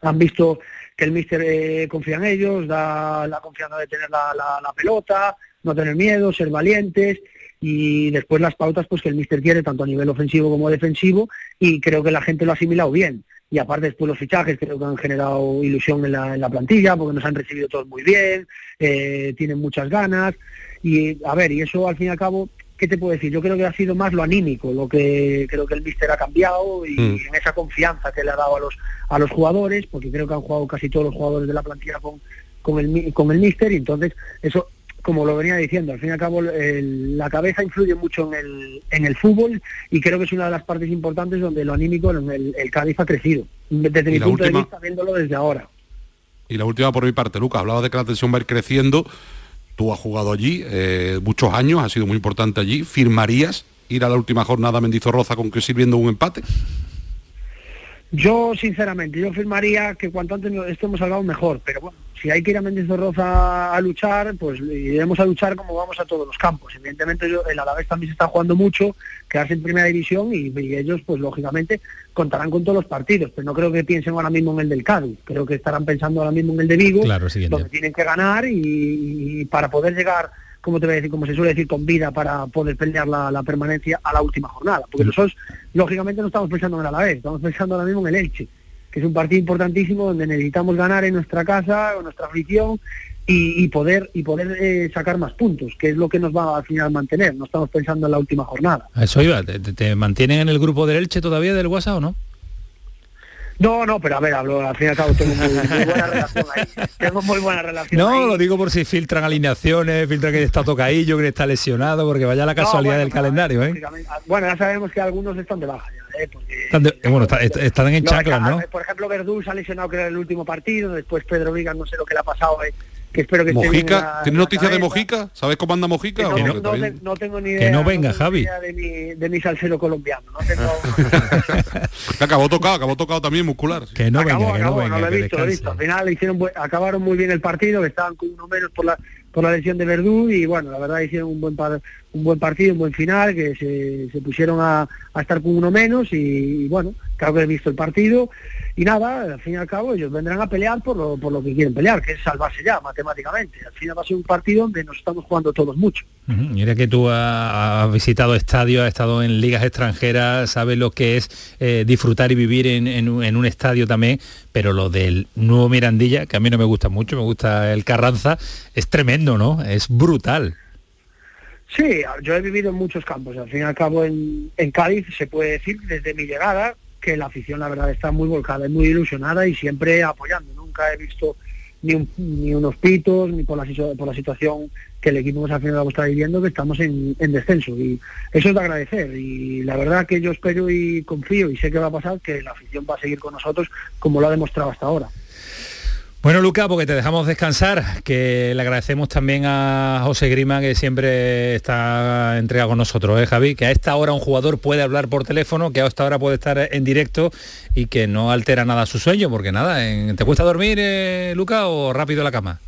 han visto que el míster eh, confía en ellos, da la confianza de tener la, la- pelota, no tener miedo, ser valientes y después las pautas pues que el míster quiere tanto a nivel ofensivo como defensivo y creo que la gente lo ha asimilado bien. Y aparte después los fichajes creo que han generado ilusión en la, en la plantilla porque nos han recibido todos muy bien, eh, tienen muchas ganas y a ver, y eso al fin y al cabo ¿qué te puedo decir? Yo creo que ha sido más lo anímico, lo que creo que el míster ha cambiado y Mm. en esa confianza que le ha dado a los a los jugadores, porque creo que han jugado casi todos los jugadores de la plantilla con, con el con el míster y entonces eso como lo venía diciendo, al fin y al cabo el- la cabeza influye mucho en el, en el fútbol y creo que es una de las partes importantes donde lo anímico en el, el Cádiz ha crecido, desde mi punto última- de vista viéndolo desde ahora. Y la última por mi parte, Lucas, hablaba de que la tensión va a ir creciendo. Tú has jugado allí eh, muchos años, has sido muy importante allí. ¿Firmarías ir a la última jornada a Mendizorroza con que sirviendo un empate? Yo, sinceramente, yo firmaría que cuanto antes estemos salvados mejor, pero bueno, si hay que ir a Mendizorroza a luchar, pues iremos a luchar como vamos a todos los campos. Evidentemente el Alavés también se está jugando mucho, quedarse en primera división y, y ellos, pues lógicamente, contarán con todos los partidos, pero no creo que piensen ahora mismo en el del Cádiz, creo que estarán pensando ahora mismo en el de Vigo, Claro, donde tienen que ganar y, y para poder llegar, como te voy a decir, como se suele decir, con vida para poder pelear la, la permanencia a la última jornada. Porque nosotros, lógicamente, no estamos pensando en el Alavés, estamos pensando ahora mismo en el Elche, es un partido importantísimo donde necesitamos ganar en nuestra casa, con nuestra afición y, poder y poder eh, sacar más puntos, que es lo que nos va al final mantener. No estamos pensando en la última jornada. Eso iba. ¿Te, te- te mantienen en el grupo del Elche todavía del WhatsApp o no? No, no, pero a ver, hablo, al fin y al cabo tengo muy, muy buena relación ahí. Tengo muy buena relación No, ahí. lo digo por si filtran alineaciones, filtran que está tocaillo, que está lesionado, porque vaya la No, casualidad bueno, del calendario, ¿eh? lógicamente. Bueno, ya sabemos que algunos están de baja ya, ¿eh? Porque Están de- bueno, está- est- están en No, ¿no? Por ejemplo, Verdú se ha lesionado que era el último partido, después Pedro Vigas no sé lo que le ha pasado, eh, que espero que Mojica, la- ¿tienes noticias de. Mojica? ¿Sabes cómo anda Mojica? No, o no? no, Que no te- no tengo ni idea. Que no venga, Javi. idea De mi, de mi salsero colombiano. No tengo... Que acabó tocado, acabó tocado también muscular. Que no acabó, venga, que no acabó, venga, lo he que visto, lo he visto. Al final hicieron acabaron muy bien el partido, que estaban con uno menos por la por la lesión de Verdú y bueno, la verdad hicieron un buen par- un buen partido, un buen final, que se, se pusieron a, a estar con uno menos y, y bueno, creo que he visto el partido y nada, al fin y al cabo ellos vendrán a pelear por lo, por lo que quieren pelear, que es salvarse ya matemáticamente. Al final va a ser un partido donde nos estamos jugando todos mucho. Mira que tú ha- has visitado estadios, has estado en ligas extranjeras, sabes lo que es eh, disfrutar y vivir en, en un estadio también, pero lo del nuevo Mirandilla, que a mí no me gusta mucho, me gusta el Carranza, es tremendo, ¿no? Es brutal. Sí, yo he vivido en muchos campos. Al fin y al cabo en, en Cádiz se puede decir desde mi llegada que la afición la verdad está muy volcada y muy ilusionada y siempre apoyando. Nunca he visto ni, un- ni unos pitos ni por la, por la situación que el equipo pues, al fin y al cabo está viviendo que estamos en, en descenso y eso es de agradecer y la verdad que yo espero y confío y sé que va a pasar que la afición va a seguir con nosotros como lo ha demostrado hasta ahora. Bueno, Luca, porque te dejamos descansar, que le agradecemos también a José Grima, que siempre está entregado con nosotros, ¿eh, Javi? Que a esta hora un jugador puede hablar por teléfono, que a esta hora puede estar en directo y que no altera nada su sueño, porque nada, ¿te cuesta dormir, eh, Luca, o rápido a la cama?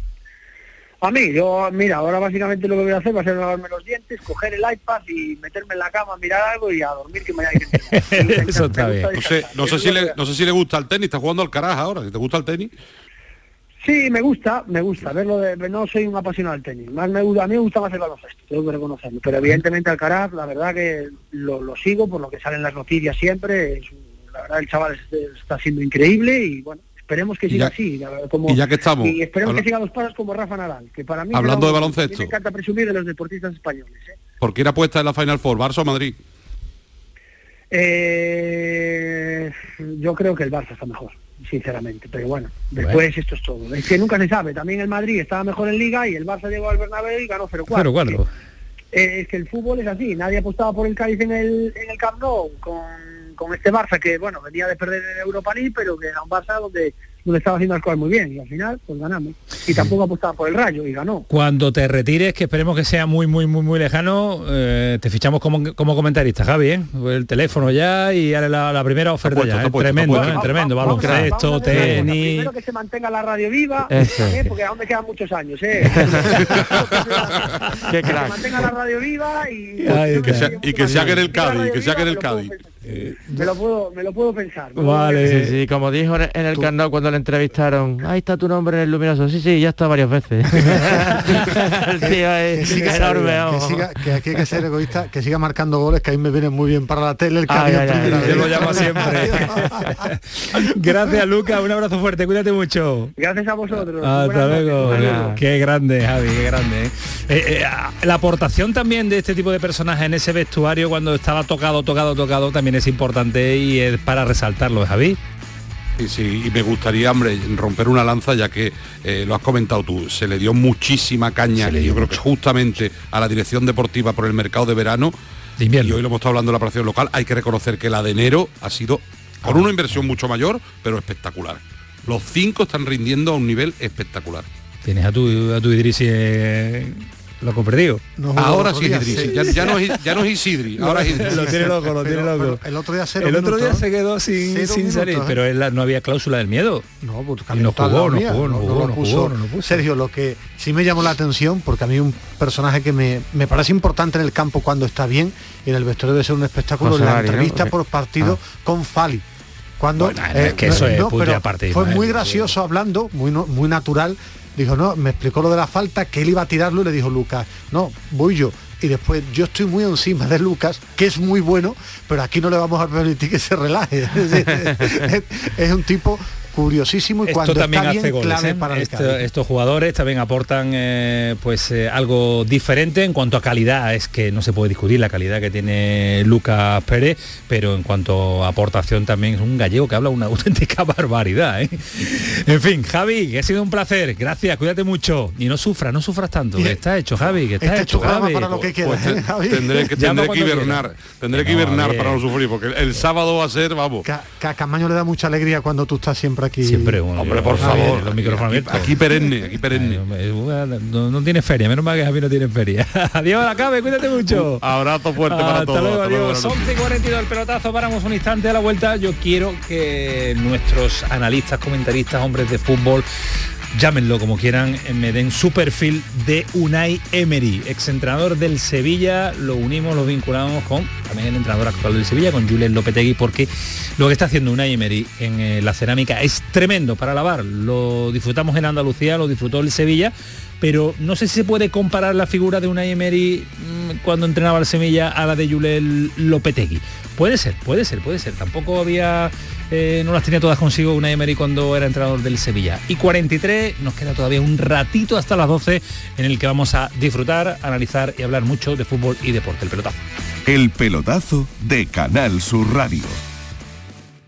A mí, yo, mira, ahora básicamente lo que voy a hacer va a ser lavarme los dientes, coger el iPad y meterme en la cama, mirar algo y a dormir que mañana hay que. Eso está bien. No sé, no sé si le, no sé si le gusta el tenis, está jugando al carajo ahora, si te gusta el tenis. Sí, me gusta, me gusta verlo. De, no soy un apasionado del tenis. Más me, gusta- a mí me gusta más el baloncesto, tengo que reconocerlo. Pero evidentemente Alcaraz, la verdad que lo, lo sigo por lo que salen las noticias siempre. Es la verdad el chaval es- está siendo increíble y bueno, esperemos que siga ya- así. como, y ya que estamos, y esperemos habla- que siga los pasos como Rafa Nadal, que para mí Hablando de baloncesto. me encanta presumir de los deportistas españoles. ¿eh? ¿Por quién apuesta en la Final Four, Barça o Madrid? Eh, yo creo que el Barça está mejor, sinceramente, pero bueno, después esto es todo. Es que nunca se sabe, también el Madrid estaba mejor en Liga y el Barça llegó al Bernabéu y ganó 0-4. 0-4. Eh, es que el fútbol es así, nadie apostaba por el Cádiz en el, en el Camp Nou con, con este Barça que, bueno, venía de perder en Europa League, pero que era un Barça donde, donde estaba haciendo las cosas muy bien y al final pues ganamos. Y tampoco apostaba por el Rayo y ganó. Cuando te retires, que esperemos que sea muy, muy, muy, muy lejano, eh, te fichamos como, como comentarista, Javi, ¿eh? El teléfono ya y la, la primera oferta puesto, ya, ¿eh? puesto, Tremendo, ¿eh? Tremendo, Vamos a- baloncesto, tenis... Primero que se mantenga la radio viva. ¿eh? porque aún me quedan muchos años, ¿eh? Que se mantenga la radio viva y... Y que sea- y que se haga en el Cádiz, que se haga en el Cádiz. Me lo puedo, me lo puedo pensar. Sí, sí, como dijo en en el canal cuando le entrevistaron, ahí está tu nombre en el luminoso. Sí, sí, ya está varias veces. el tío es que siga, enorme. que, vamos. siga- que aquí hay que ser egoísta, que siga marcando goles, que a mí me vienen muy bien para la tele, el Ay, ay, ay, Yo lo llamo siempre. Gracias, Luca. Un abrazo fuerte. Cuídate mucho. Gracias a vosotros. Hasta luego. Qué grande, Javi, qué grande. ¿eh? Eh, eh, ah, la aportación también de este tipo de personajes en ese vestuario cuando estaba tocado, tocado, tocado, también es importante y es para resaltarlo, ¿eh, Javi. Sí, sí, y me gustaría, hombre, romper una lanza, ya que eh, lo has comentado tú, se le dio muchísima caña, y yo creo que justamente a la dirección deportiva por el mercado de verano, y hoy lo hemos estado hablando de la operación local, hay que reconocer que la de enero ha sido con una inversión mucho mayor, pero espectacular. Los cinco están rindiendo a un nivel espectacular. Tienes a tu, a tu Idrisi eh, loco perdido. No jugó ahora sí es ya, ya no es, ya no es Isidri, ahora es Idrisi. Lo tiene loco, lo tiene Pero- loco. pero el otro día cero El otro día minutos, se ¿eh? quedó sin, Cero sin salir, minutos, ¿eh? pero él, no había cláusula del miedo. No, Y no jugó, no jugó, no jugó, lo no puso. jugó, no lo puso. Sergio, lo que sí me llamó la atención, porque a mí un personaje que me, me parece importante en el campo cuando está bien, y en el vestuario debe ser un espectáculo, la entrevista Eh, por partido con Fali. Cuando Bueno, es que eso es pero aparte, fue muy gracioso hablando, muy no- muy natural. Dijo, no, me explicó lo de la falta, que él iba a tirarlo y le dijo Lucas, no, voy yo. Y después yo estoy muy encima de Lucas, que es muy bueno, pero aquí no le vamos a permitir que se relaje. Es, un tipo curiosísimo y Esto cuando también está bien, hace goles. clave ¿eh? para Esto- estos jugadores también aportan eh, pues eh, algo diferente en cuanto a calidad. Es que no se puede discutir la calidad que tiene Lucas Pérez, pero en cuanto a aportación también es un gallego que habla una auténtica barbaridad. ¿eh? En fin, Javi, que ha sido un placer. Gracias, cuídate mucho y no sufras, no sufras tanto. Que está hecho, Javi, que está Este es hecho, Javi. para lo que quieras, Pues ¿eh, te- Javi? tendré que, tendré que hibernar, tendré que No, hibernar para no sufrir, porque el, el sábado va a ser, vamos. Que a- que a Camaño le da mucha alegría cuando tú estás siempre aquí. Siempre, bueno, Hombre, por Javier, favor. los micrófonos Aquí- perenne, aquí perenne. Ay, no, no- no tiene feria, menos mal que Javier no tiene feria. adiós, Acabe, cuídate mucho. Abrazo fuerte para Hasta todos. luego, hasta luego, adiós. buenas noches. 11 y 42 el pelotazo, paramos un instante a la vuelta. Yo quiero que nuestros analistas, comentaristas, hombres de fútbol, llámenlo como quieran, eh, me den su perfil de Unai Emery, exentrenador del Sevilla. Lo unimos, lo vinculamos con también el entrenador actual del Sevilla, con Julen Lopetegui, porque lo que está haciendo Unai Emery en eh, la cerámica es tremendo para lavar. Lo disfrutamos en Andalucía, lo disfrutó el Sevilla, pero no sé si se puede comparar la figura de Unai Emery mm, cuando entrenaba el Sevilla a la de Julen Lopetegui. Puede ser, puede ser, puede ser. Tampoco había, eh, no las tenía todas consigo Unai Emery cuando era entrenador del Sevilla. Y 43, nos queda todavía un ratito hasta las 12 en el que vamos a disfrutar, analizar y hablar mucho de fútbol y deporte. El pelotazo. El pelotazo de Canal Sur Radio.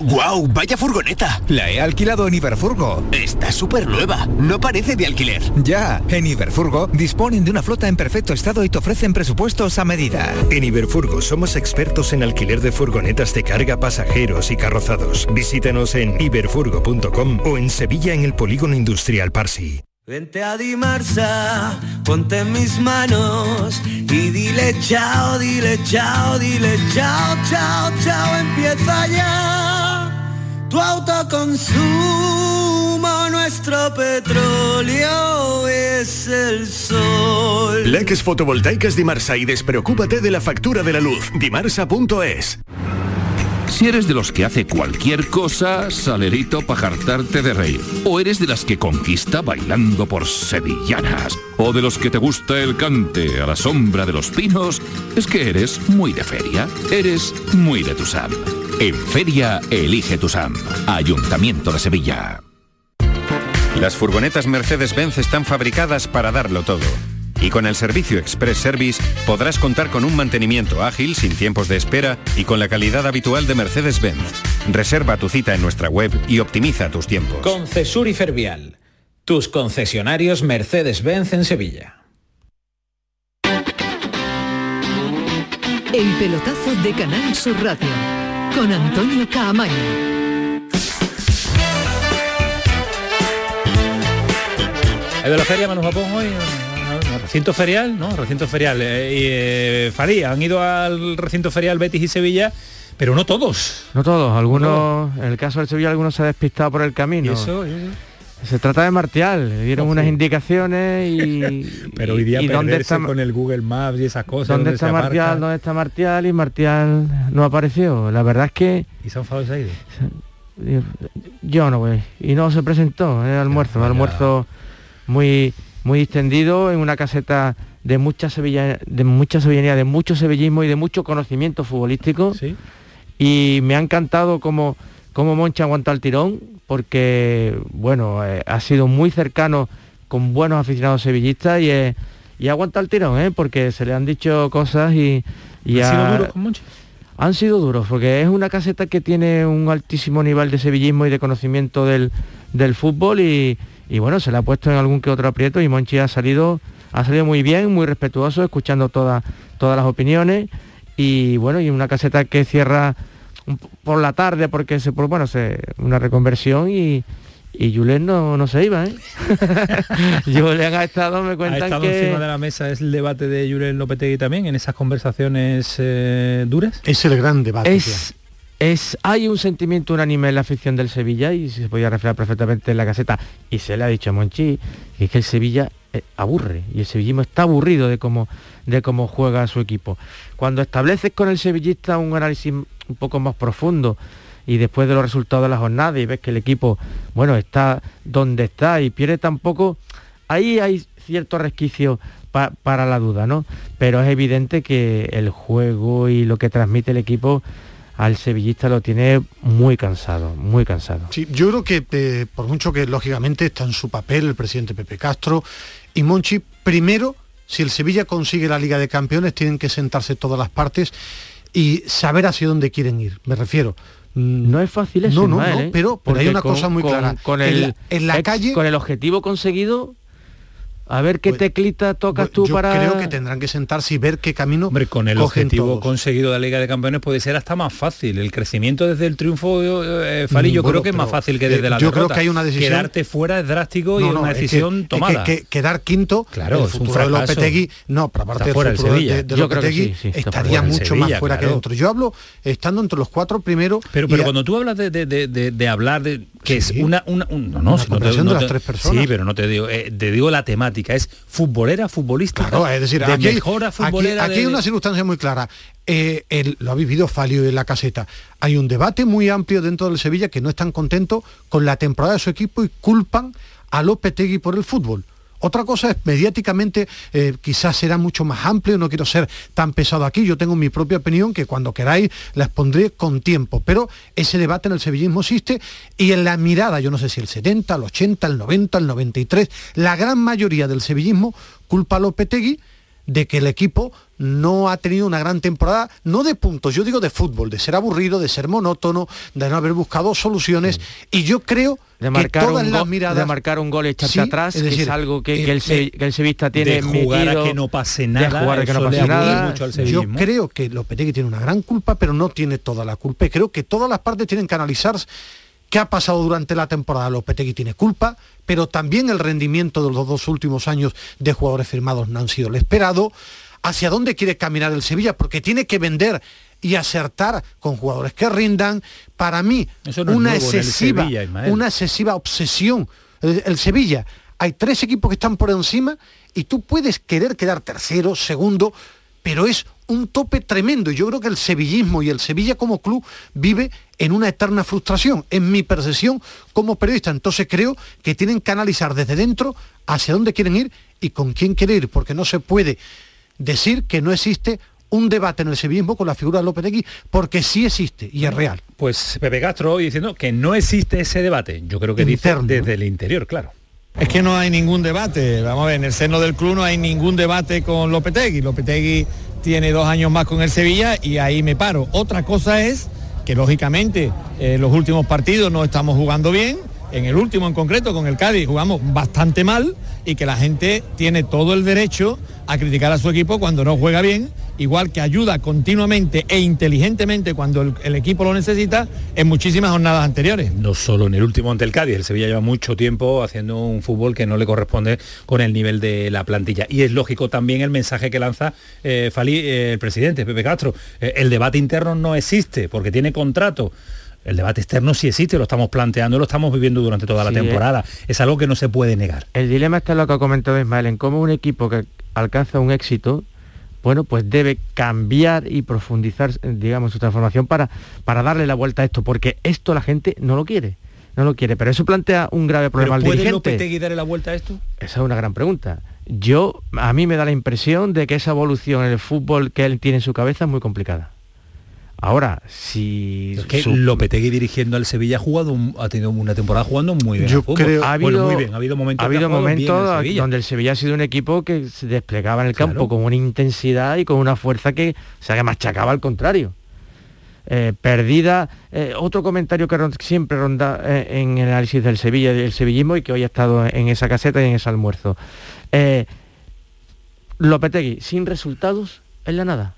¡Guau! ¡Vaya furgoneta! La he alquilado en Iberfurgo. Está súper nueva. No parece de alquiler. Ya, en Iberfurgo disponen de una flota en perfecto estado y te ofrecen presupuestos a medida. En Iberfurgo somos expertos en alquiler de furgonetas de carga, pasajeros y carrozados. Visítanos en iberfurgo.com o en Sevilla en el Polígono Industrial Parsi. Vente a Dimarsa, ponte en mis manos y dile chao, dile chao, dile chao, chao, chao, empieza ya tu autoconsumo, nuestro petróleo es el sol. Leques fotovoltaicas Dimarsa y despreocúpate de la factura de la luz. Dimarsa.es. Si eres de los que hace cualquier cosa, salerito para hartarte de reír. O eres de las que conquista bailando por sevillanas. O de los que te gusta el cante a la sombra de los pinos. Es que eres muy de feria. Eres muy de Tusam. En feria, elige Tusam. Ayuntamiento de Sevilla. Las furgonetas Mercedes-Benz están fabricadas para darlo todo. Y con el servicio Express Service podrás contar con un mantenimiento ágil, sin tiempos de espera y con la calidad habitual de Mercedes-Benz. Reserva tu cita en nuestra web y optimiza tus tiempos. Concesur y Fervial, tus concesionarios Mercedes-Benz en Sevilla. El pelotazo de Canal Sur Radio con Antonio Caamaño. ¿Hay de la feria Manu Japón hoy? Recinto ferial, ¿no? Recinto ferial. Eh, y eh, Farí, han ido al recinto ferial Betis y Sevilla, pero no todos. No todos, algunos, en el caso del Sevilla, algunos se han despistado por el camino. ¿Y eso? ¿Y eso? Se trata de Martial, le dieron unas indicaciones y... Pero hoy día y dónde está, con el Google Maps y esas cosas. ¿Dónde está se. Martial? ¿Dónde está Martial? Y Martial no apareció. La verdad es que ¿Y se han enfadado ese yo no voy. Y no se presentó, el almuerzo, un almuerzo muy muy extendido en una caseta de mucha sevilla, de mucha sevillanía, de mucho sevillismo y de mucho conocimiento futbolístico. Y me ha encantado como como Moncha aguanta el tirón, porque bueno, eh, ha sido muy cercano con buenos aficionados sevillistas y, eh, y aguanta el tirón, ¿eh? porque se le han dicho cosas y, y ¿Han sido duros con Monchi? han sido duros, porque es una caseta que tiene un altísimo nivel de sevillismo y de conocimiento del, del fútbol y, y bueno, se le ha puesto en algún que otro aprieto y Monchi ha salido, ha salido muy bien, muy respetuoso, escuchando todas todas las opiniones y bueno, y una caseta que cierra por la tarde porque se, bueno, se, una reconversión y, y Julen no, no se iba, ¿eh? Julen ha estado, me Ha cuentan estado que... encima de la mesa es el debate de Julen Lopetegui también en esas conversaciones eh, duras. Es el gran debate. Es, es, hay un sentimiento unánime en la afición del Sevilla y se podía reflejar perfectamente en la caseta y se le ha dicho a Monchi que es que el Sevilla eh, aburre y el sevillismo está aburrido de cómo, de cómo juega su equipo. Cuando estableces con el sevillista un análisis un poco más profundo y después de los resultados de la jornada y ves que el equipo, bueno, está donde está y pierde tampoco, ahí hay cierto resquicio para la duda, ¿no? Pero es evidente que el juego y lo que transmite el equipo al sevillista lo tiene muy cansado, muy cansado. Sí, yo creo que eh, por mucho que lógicamente está en su papel el presidente Pepe Castro y Monchi, primero, si el Sevilla consigue la Liga de Campeones, tienen que sentarse todas las partes y saber hacia dónde quieren ir. Me refiero, no es fácil eso. No, no, ¿eh? pero, hay una cosa muy clara. Con el, en la, calle... Con el objetivo conseguido a ver qué pues, teclita tocas pues, tú yo para. Creo que tendrán que sentarse y ver qué camino. Hombre, con el objetivo conseguido de la Liga de Campeones puede ser hasta más fácil. El crecimiento desde el triunfo, eh, Fali, yo creo que es más fácil que desde eh, la Yo creo que hay una decisión. Quedarte fuera es drástico y es una decisión tomada. que, quedar quinto, claro, el futuro de Lopetegui, no, pero aparte del futuro de, de Lopetegui, estaría mucho más fuera que dentro. Yo hablo estando entre los cuatro primeros. Pero, pero cuando tú hablas de, hablar de que es una, una no, no, de las tres personas. Sí, pero no te digo, eh, te digo la temática, es futbolera, futbolista. Claro, es decir, de aquí, mejora futbolera aquí, hay una circunstancia muy clara. Eh, lo ha vivido Falio en la caseta. Hay un debate muy amplio dentro del Sevilla que no están contentos con la temporada de su equipo y culpan a Lopetegui por el fútbol. Otra cosa es mediáticamente eh, quizás será mucho más amplio, no quiero ser tan pesado aquí, yo tengo mi propia opinión que cuando queráis la expondré con tiempo, pero ese debate en el sevillismo existe y en la mirada, yo no sé si el 70, el 80, el 90, el 93, la gran mayoría del sevillismo culpa a Lopetegui de que el equipo no ha tenido una gran temporada, no de puntos, yo digo de fútbol, de ser aburrido, de ser monótono, de no haber buscado soluciones. Y yo creo de marcar que todas un las miradas... De marcar un gol echarte atrás, es, decir, es algo que, que, el, que, el, sevista tiene de jugar a que no pase nada, de jugar a que no pase nada. yo creo que Lopetegui tiene una gran culpa, pero no tiene toda la culpa. Y creo que todas las partes tienen que analizar qué ha pasado durante la temporada. Lopetegui tiene culpa, pero también el rendimiento de los dos últimos años de jugadores firmados no han sido el esperado hacia dónde quiere caminar el Sevilla, porque tiene que vender y acertar con jugadores que rindan. Para mí, una, excesiva, una excesiva obsesión. El, Sevilla, hay tres equipos que están por encima y tú puedes querer quedar tercero, segundo, pero es un tope tremendo. Y yo creo que el sevillismo y el Sevilla como club vive en una eterna frustración, en mi percepción como periodista. Entonces creo que tienen que analizar desde dentro hacia dónde quieren ir y con quién quieren ir, porque no se puede decir que no existe un debate en el sevillismo con la figura de Lopetegui, porque sí existe y es real. Pues Pepe Castro hoy diciendo que no existe ese debate. Yo creo que dice desde el interior, claro. Es que no hay ningún debate. Vamos a ver, en el seno del club no hay ningún debate con Lopetegui. Lopetegui tiene dos años más con el Sevilla y ahí me paro. Otra cosa es que lógicamente en eh, los últimos partidos no estamos jugando bien. En el último en concreto, con el Cádiz, jugamos bastante mal y que la gente tiene todo el derecho a criticar a su equipo cuando no juega bien, igual que ayuda continuamente e inteligentemente cuando el, equipo lo necesita en muchísimas jornadas anteriores. No solo en el último ante el Cádiz, el Sevilla lleva mucho tiempo haciendo un fútbol que no le corresponde con el nivel de la plantilla. Y es lógico también el mensaje que lanza eh, eh, el presidente, Pepe Castro. Eh, el debate interno no existe porque tiene contrato el debate externo sí existe, lo estamos planteando, lo estamos viviendo durante toda la temporada. Es algo que no se puede negar. El dilema está en lo que ha comentado Ismael, en cómo un equipo que alcanza un éxito, bueno, pues debe cambiar y profundizar, digamos, su transformación para, para darle la vuelta a esto, porque esto la gente no lo quiere. No lo quiere, pero eso plantea un grave problema al dirigente. ¿Puede darle la vuelta a esto? Esa es una gran pregunta. Yo, a mí me da la impresión de que esa evolución en el fútbol que él tiene en su cabeza es muy complicada. Ahora, si es que Lopetegui dirigiendo al Sevilla ha jugado, ha tenido una temporada jugando muy bien. Yo creo, ha habido, muy bien, ha habido momentos, ha habido momentos donde el Sevilla ha sido un equipo que se desplegaba en el campo con una intensidad y con una fuerza que sea, machacaba al contrario. Eh, perdida. Eh, otro comentario que siempre ronda eh, en el análisis del Sevilla, del sevillismo y que hoy ha estado en esa caseta y en ese almuerzo. Lopetegui, sin resultados en la nada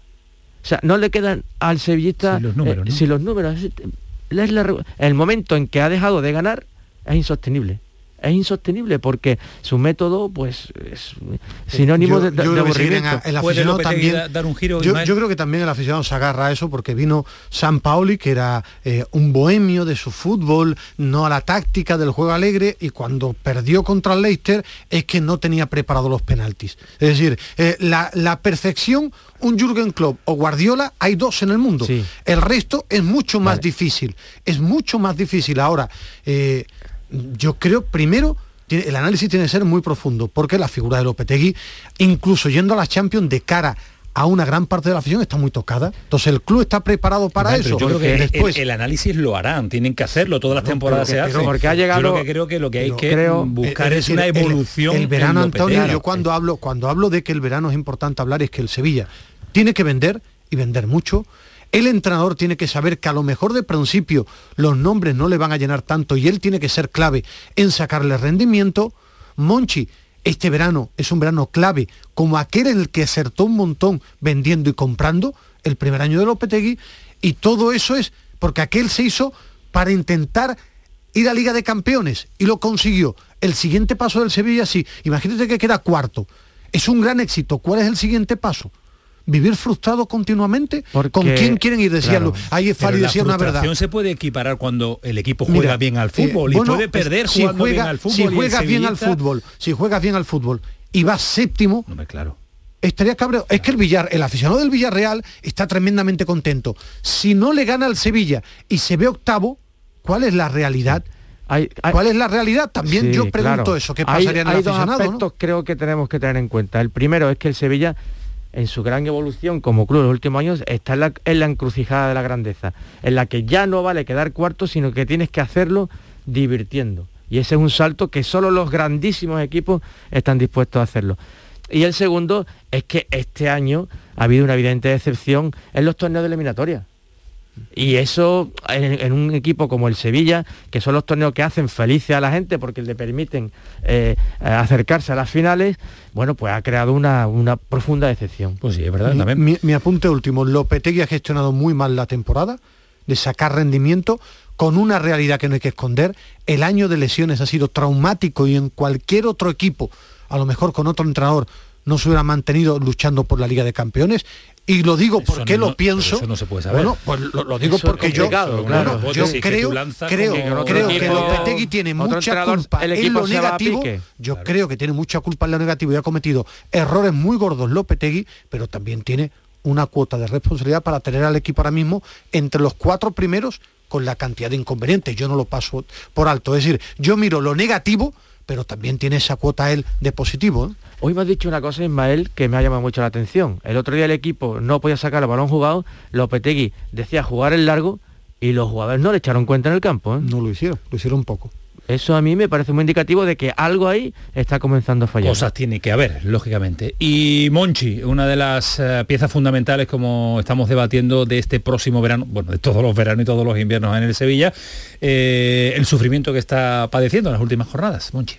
o sea, no le quedan al sevillista... Si los números, Si los números... el momento en que ha dejado de ganar es insostenible. Es insostenible porque su método pues es sinónimo Yo- de, yo de aburrimiento. a- el aficionado también. Yo, yo creo que también el aficionado se agarra a eso porque vino San Paoli que era eh, un bohemio de su fútbol no a la táctica del juego alegre y cuando perdió contra el Leicester es que no tenía preparado los penaltis. Es decir eh, la, la perfección un Jürgen Klopp o Guardiola hay dos en el mundo. El resto es mucho más difícil. Es mucho más difícil. Ahora eh, yo creo primero el análisis tiene que ser muy profundo porque la figura de Lopetegui incluso yendo a la Champions de cara a una gran parte de la afición está muy tocada entonces el club está preparado para eso yo creo que el- después el, el análisis lo harán, tienen que hacerlo, todas las temporadas pero se hacen. porque ha llegado- Yo lo que creo que lo que hay que creo- buscar es, decir, una evolución. El, verano, Lopetegui. Antonio, yo cuando hablo, cuando hablo de que el verano es importante hablar es que el Sevilla tiene que vender y vender mucho. El entrenador tiene que saber que a lo mejor de principio los nombres no le van a llenar tanto y él tiene que ser clave en sacarle rendimiento. Monchi, este verano es un verano clave, como aquel en el que acertó un montón vendiendo y comprando, el primer año de Lopetegui, y todo eso es porque aquel se hizo para intentar ir a Liga de Campeones y lo consiguió. El siguiente paso del Sevilla, sí, imagínate que queda cuarto. Es un gran éxito. ¿Cuál es el siguiente paso? ¿Vivir frustrado continuamente? ¿Con quién quieren ir? Decía Claro. Ahí Fali decía una verdad. se puede equiparar cuando el equipo juega Mira, bien al eh, fútbol bueno, y puede perder si jugando juega, bien al fútbol. Si juegas bien al fútbol, si juegas bien al fútbol y vas séptimo, claro. estaría cabreo. Es que el Villar, el aficionado del Villarreal está tremendamente contento. Si no le gana al Sevilla y se ve octavo, ¿cuál es la realidad? ¿Cuál es la realidad? También Sí, yo pregunto claro. eso, ¿qué Hay- pasaría en el hay dos aficionado? ¿no? aspectos creo que tenemos que tener en cuenta. El primero es que el Sevilla, en su gran evolución como club en los últimos años, está en la, en la encrucijada de la grandeza, en la que ya no vale quedar cuarto, sino que tienes que hacerlo divirtiendo. Y ese es un salto que solo los grandísimos equipos están dispuestos a hacerlo. Y el segundo es que este año ha habido una evidente decepción en los torneos de eliminatoria. Y eso en, en un equipo como el Sevilla, que son los torneos que hacen felices a la gente porque le permiten eh, acercarse a las finales, bueno, pues ha creado una, una profunda decepción. Pues sí, es Mi- Mi, mi apunte último, Lopetegui ha gestionado muy mal la temporada, de sacar rendimiento, con una realidad que no hay que esconder. El año de lesiones ha sido traumático y en cualquier otro equipo, a lo mejor con otro entrenador, no se hubiera mantenido luchando por la Liga de Campeones. Y lo digo porque no- lo pienso. eso no se puede saber. Bueno, pues lo, lo digo Eso porque yo, claro. yo creo, creo, que creo que Lopetegui tiene mucha culpa el en lo negativo. Yo creo que tiene mucha culpa en lo negativo y ha cometido errores muy gordos Lopetegui, pero también tiene una cuota de responsabilidad para tener al equipo ahora mismo entre los cuatro primeros con la cantidad de inconvenientes. Yo no lo paso por alto. Es decir, yo miro lo negativo, pero también tiene esa cuota él de positivo. ¿eh? Hoy me has dicho una cosa, Ismael, que me ha llamado mucho la atención. El otro día el equipo no podía sacar el balón jugado, Lopetegui decía jugar el largo y los jugadores no le echaron cuenta en el campo. No lo hicieron, lo hicieron un poco. Eso a mí me parece muy indicativo de que algo ahí está comenzando a fallar. Cosas tiene que haber, lógicamente. Y Monchi, una de las eh, piezas fundamentales, como estamos debatiendo de este próximo verano, bueno, de todos los veranos y todos los inviernos en el Sevilla, eh, el sufrimiento que está padeciendo en las últimas jornadas, Monchi.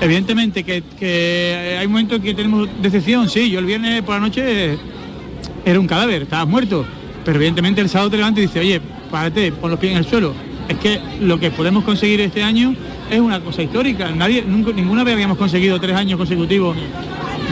Evidentemente que, que hay momentos en que tenemos decepción, sí, yo el viernes por la noche era un cadáver, estabas muerto, pero evidentemente el sábado te levantas y dices, oye, párate, pon los pies en el suelo. Es que lo que podemos conseguir este año es una cosa histórica, nadie, nunca, ninguna vez habíamos conseguido tres años consecutivos,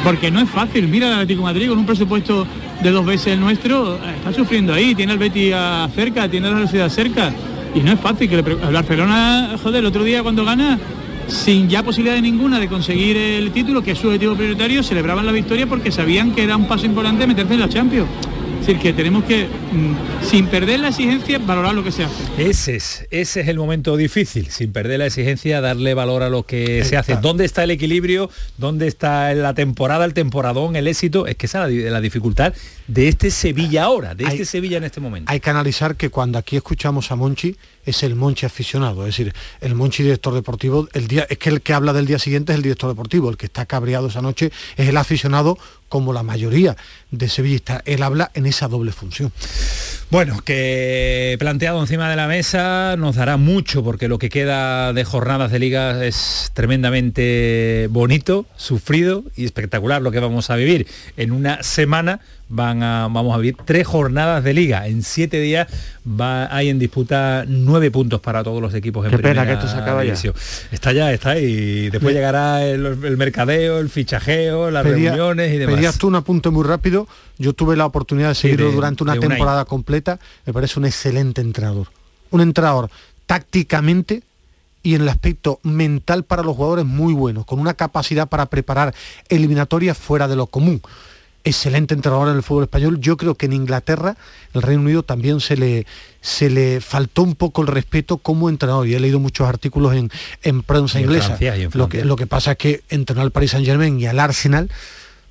porque no es fácil, mira el Atlético Madrid con un presupuesto de dos veces el nuestro, eh, está sufriendo ahí, tiene el Betis a cerca, tiene la Sociedad cerca, y no es fácil que el Barcelona, joder, el otro día cuando gana, sin ya posibilidad de ninguna de conseguir el título, que es su objetivo prioritario, celebraban la victoria porque sabían que era un paso importante meterse en la Champions. Es decir, que tenemos que, mm, sin perder la exigencia, valorar lo que se hace. Ese es, ese es el momento difícil, sin perder la exigencia, darle valor a lo que se hace. ¿Dónde está el equilibrio? ¿Dónde está la temporada, el temporadón, el éxito? Es que esa es la, di- la dificultad de este Sevilla ahora, de este Sevilla en este momento. Hay que analizar que cuando aquí escuchamos a Monchi es el Monchi aficionado, es decir, el Monchi director deportivo, el día, es que el que habla del día siguiente es el director deportivo, el que está cabreado esa noche es el aficionado como la mayoría de sevillistas. Él habla en esa doble función. Bueno, que planteado encima de la mesa nos dará mucho porque lo que queda de jornadas de liga es tremendamente bonito, sufrido y espectacular lo que vamos a vivir en una semana van a, vamos a vivir tres jornadas de liga. En siete días va, hay en disputa nueve puntos para todos los equipos en Qué pena que esto se acaba ya. Está ya, está y después llegará el, el mercadeo, el fichajeo, las Pedía- reuniones y demás. Pedías tú un apunte muy rápido. Yo tuve la oportunidad de Sí, seguirlo de- durante una temporada completa. Me parece un excelente entrenador. Un entrenador tácticamente y en el aspecto mental para los jugadores muy bueno, con una capacidad para preparar eliminatorias fuera de lo común. Excelente entrenador en el fútbol español. Yo creo que en Inglaterra, el Reino Unido también se le, se le faltó un poco el respeto como entrenador. Y he leído muchos artículos en, en prensa Y en inglesa. Francia, y en lo, que, lo que pasa es que entrenó al Paris Saint Germain y al Arsenal,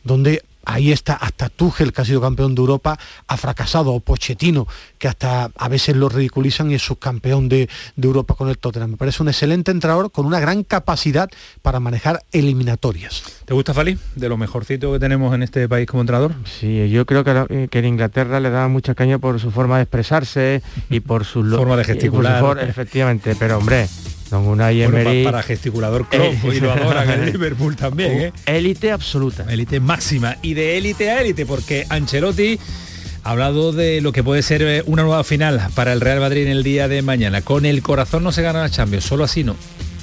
donde ahí está hasta Tuchel, que ha sido campeón de Europa, ha fracasado, o Pochettino, que hasta a veces lo ridiculizan y es subcampeón de, de Europa con el Tottenham. Me parece un excelente entrenador con una gran capacidad para manejar eliminatorias. ¿Te gusta Fali? De lo mejorcito que tenemos en este país como entrenador. Sí, yo creo que, la- que en Inglaterra le da mucha caña por su forma de expresarse y por su Forma de y por su gesticular. for- efectivamente, pero hombre, don Unai Bueno, Emery, pa- para gesticulador Klopp, y lo adoran en Liverpool también, ¿eh? élite absoluta. Élite máxima. Y de élite a élite, porque Ancelotti ha hablado de lo que puede ser eh, una nueva final para el Real Madrid en el día de mañana. Con el corazón no se gana la Champions, solo así no.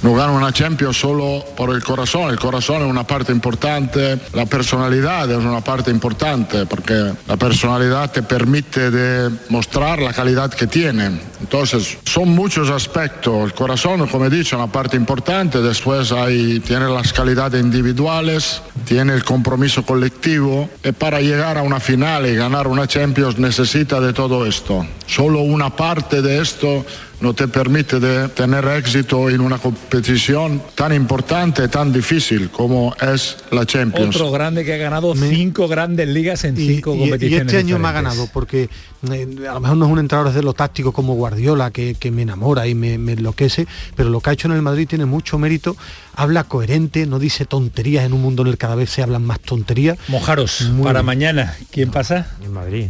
No gano una Champions solo por el corazón, el corazón es una parte importante, la personalidad es una parte importante porque la personalidad te permite de mostrar la calidad que tiene. Entonces, son muchos aspectos, el corazón, como he dicho, es una parte importante, después hay, tiene las calidades individuales, tiene el compromiso colectivo y para llegar a una final y ganar una Champions necesita de todo esto. Solo una parte de esto no te permite de tener éxito en una competición tan importante, tan difícil como es la Champions. Otro grande que ha ganado cinco grandes ligas en cinco y, y competiciones. este año me ha ganado porque eh, a lo mejor no es un entrenador desde lo táctico como Guardiola que, que me enamora y me, me enloquece pero lo que ha hecho en el Madrid tiene mucho mérito habla coherente no dice tonterías en un mundo en el que cada vez se hablan más tonterías Mojaros, Muy para bien. mañana, ¿quién pasa? El Madrid.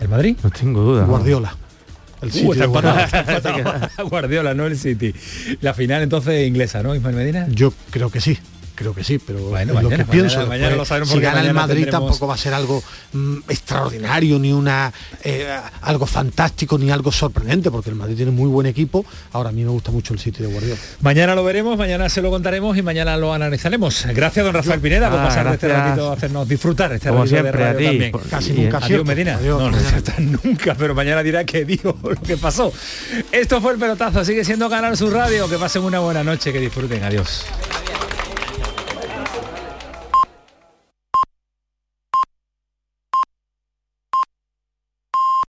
¿El Madrid? No tengo duda. Guardiola el Uh, sitio está de Guardiola. empatado, está empatado. Guardiola, no el City. La final entonces inglesa, ¿no, Ismael Medina? yo creo que sí creo que sí, pero Bueno, es lo mañana, que pienso. mañana- mañana Después, lo si gana el mañana Madrid tendremos- tampoco va a ser algo mm, extraordinario, ni una eh, algo fantástico, ni algo sorprendente, porque el Madrid tiene muy buen equipo. Ahora a mí me gusta mucho el sitio de Guardiola. Mañana lo veremos, mañana se lo contaremos y mañana lo analizaremos. Gracias, don Rafael Pineda, por Ah, pasar este gracias. ratito a hacernos disfrutar este Como ratito de siempre, a ti. también. Por- Casi nunca Adiós, acierto. Medina. Adiós, no, no mañana. nunca, pero mañana dirá que digo lo que pasó. Esto fue el pelotazo, sigue siendo Canal Sur Radio. Que pasen una buena noche, que disfruten. Adiós.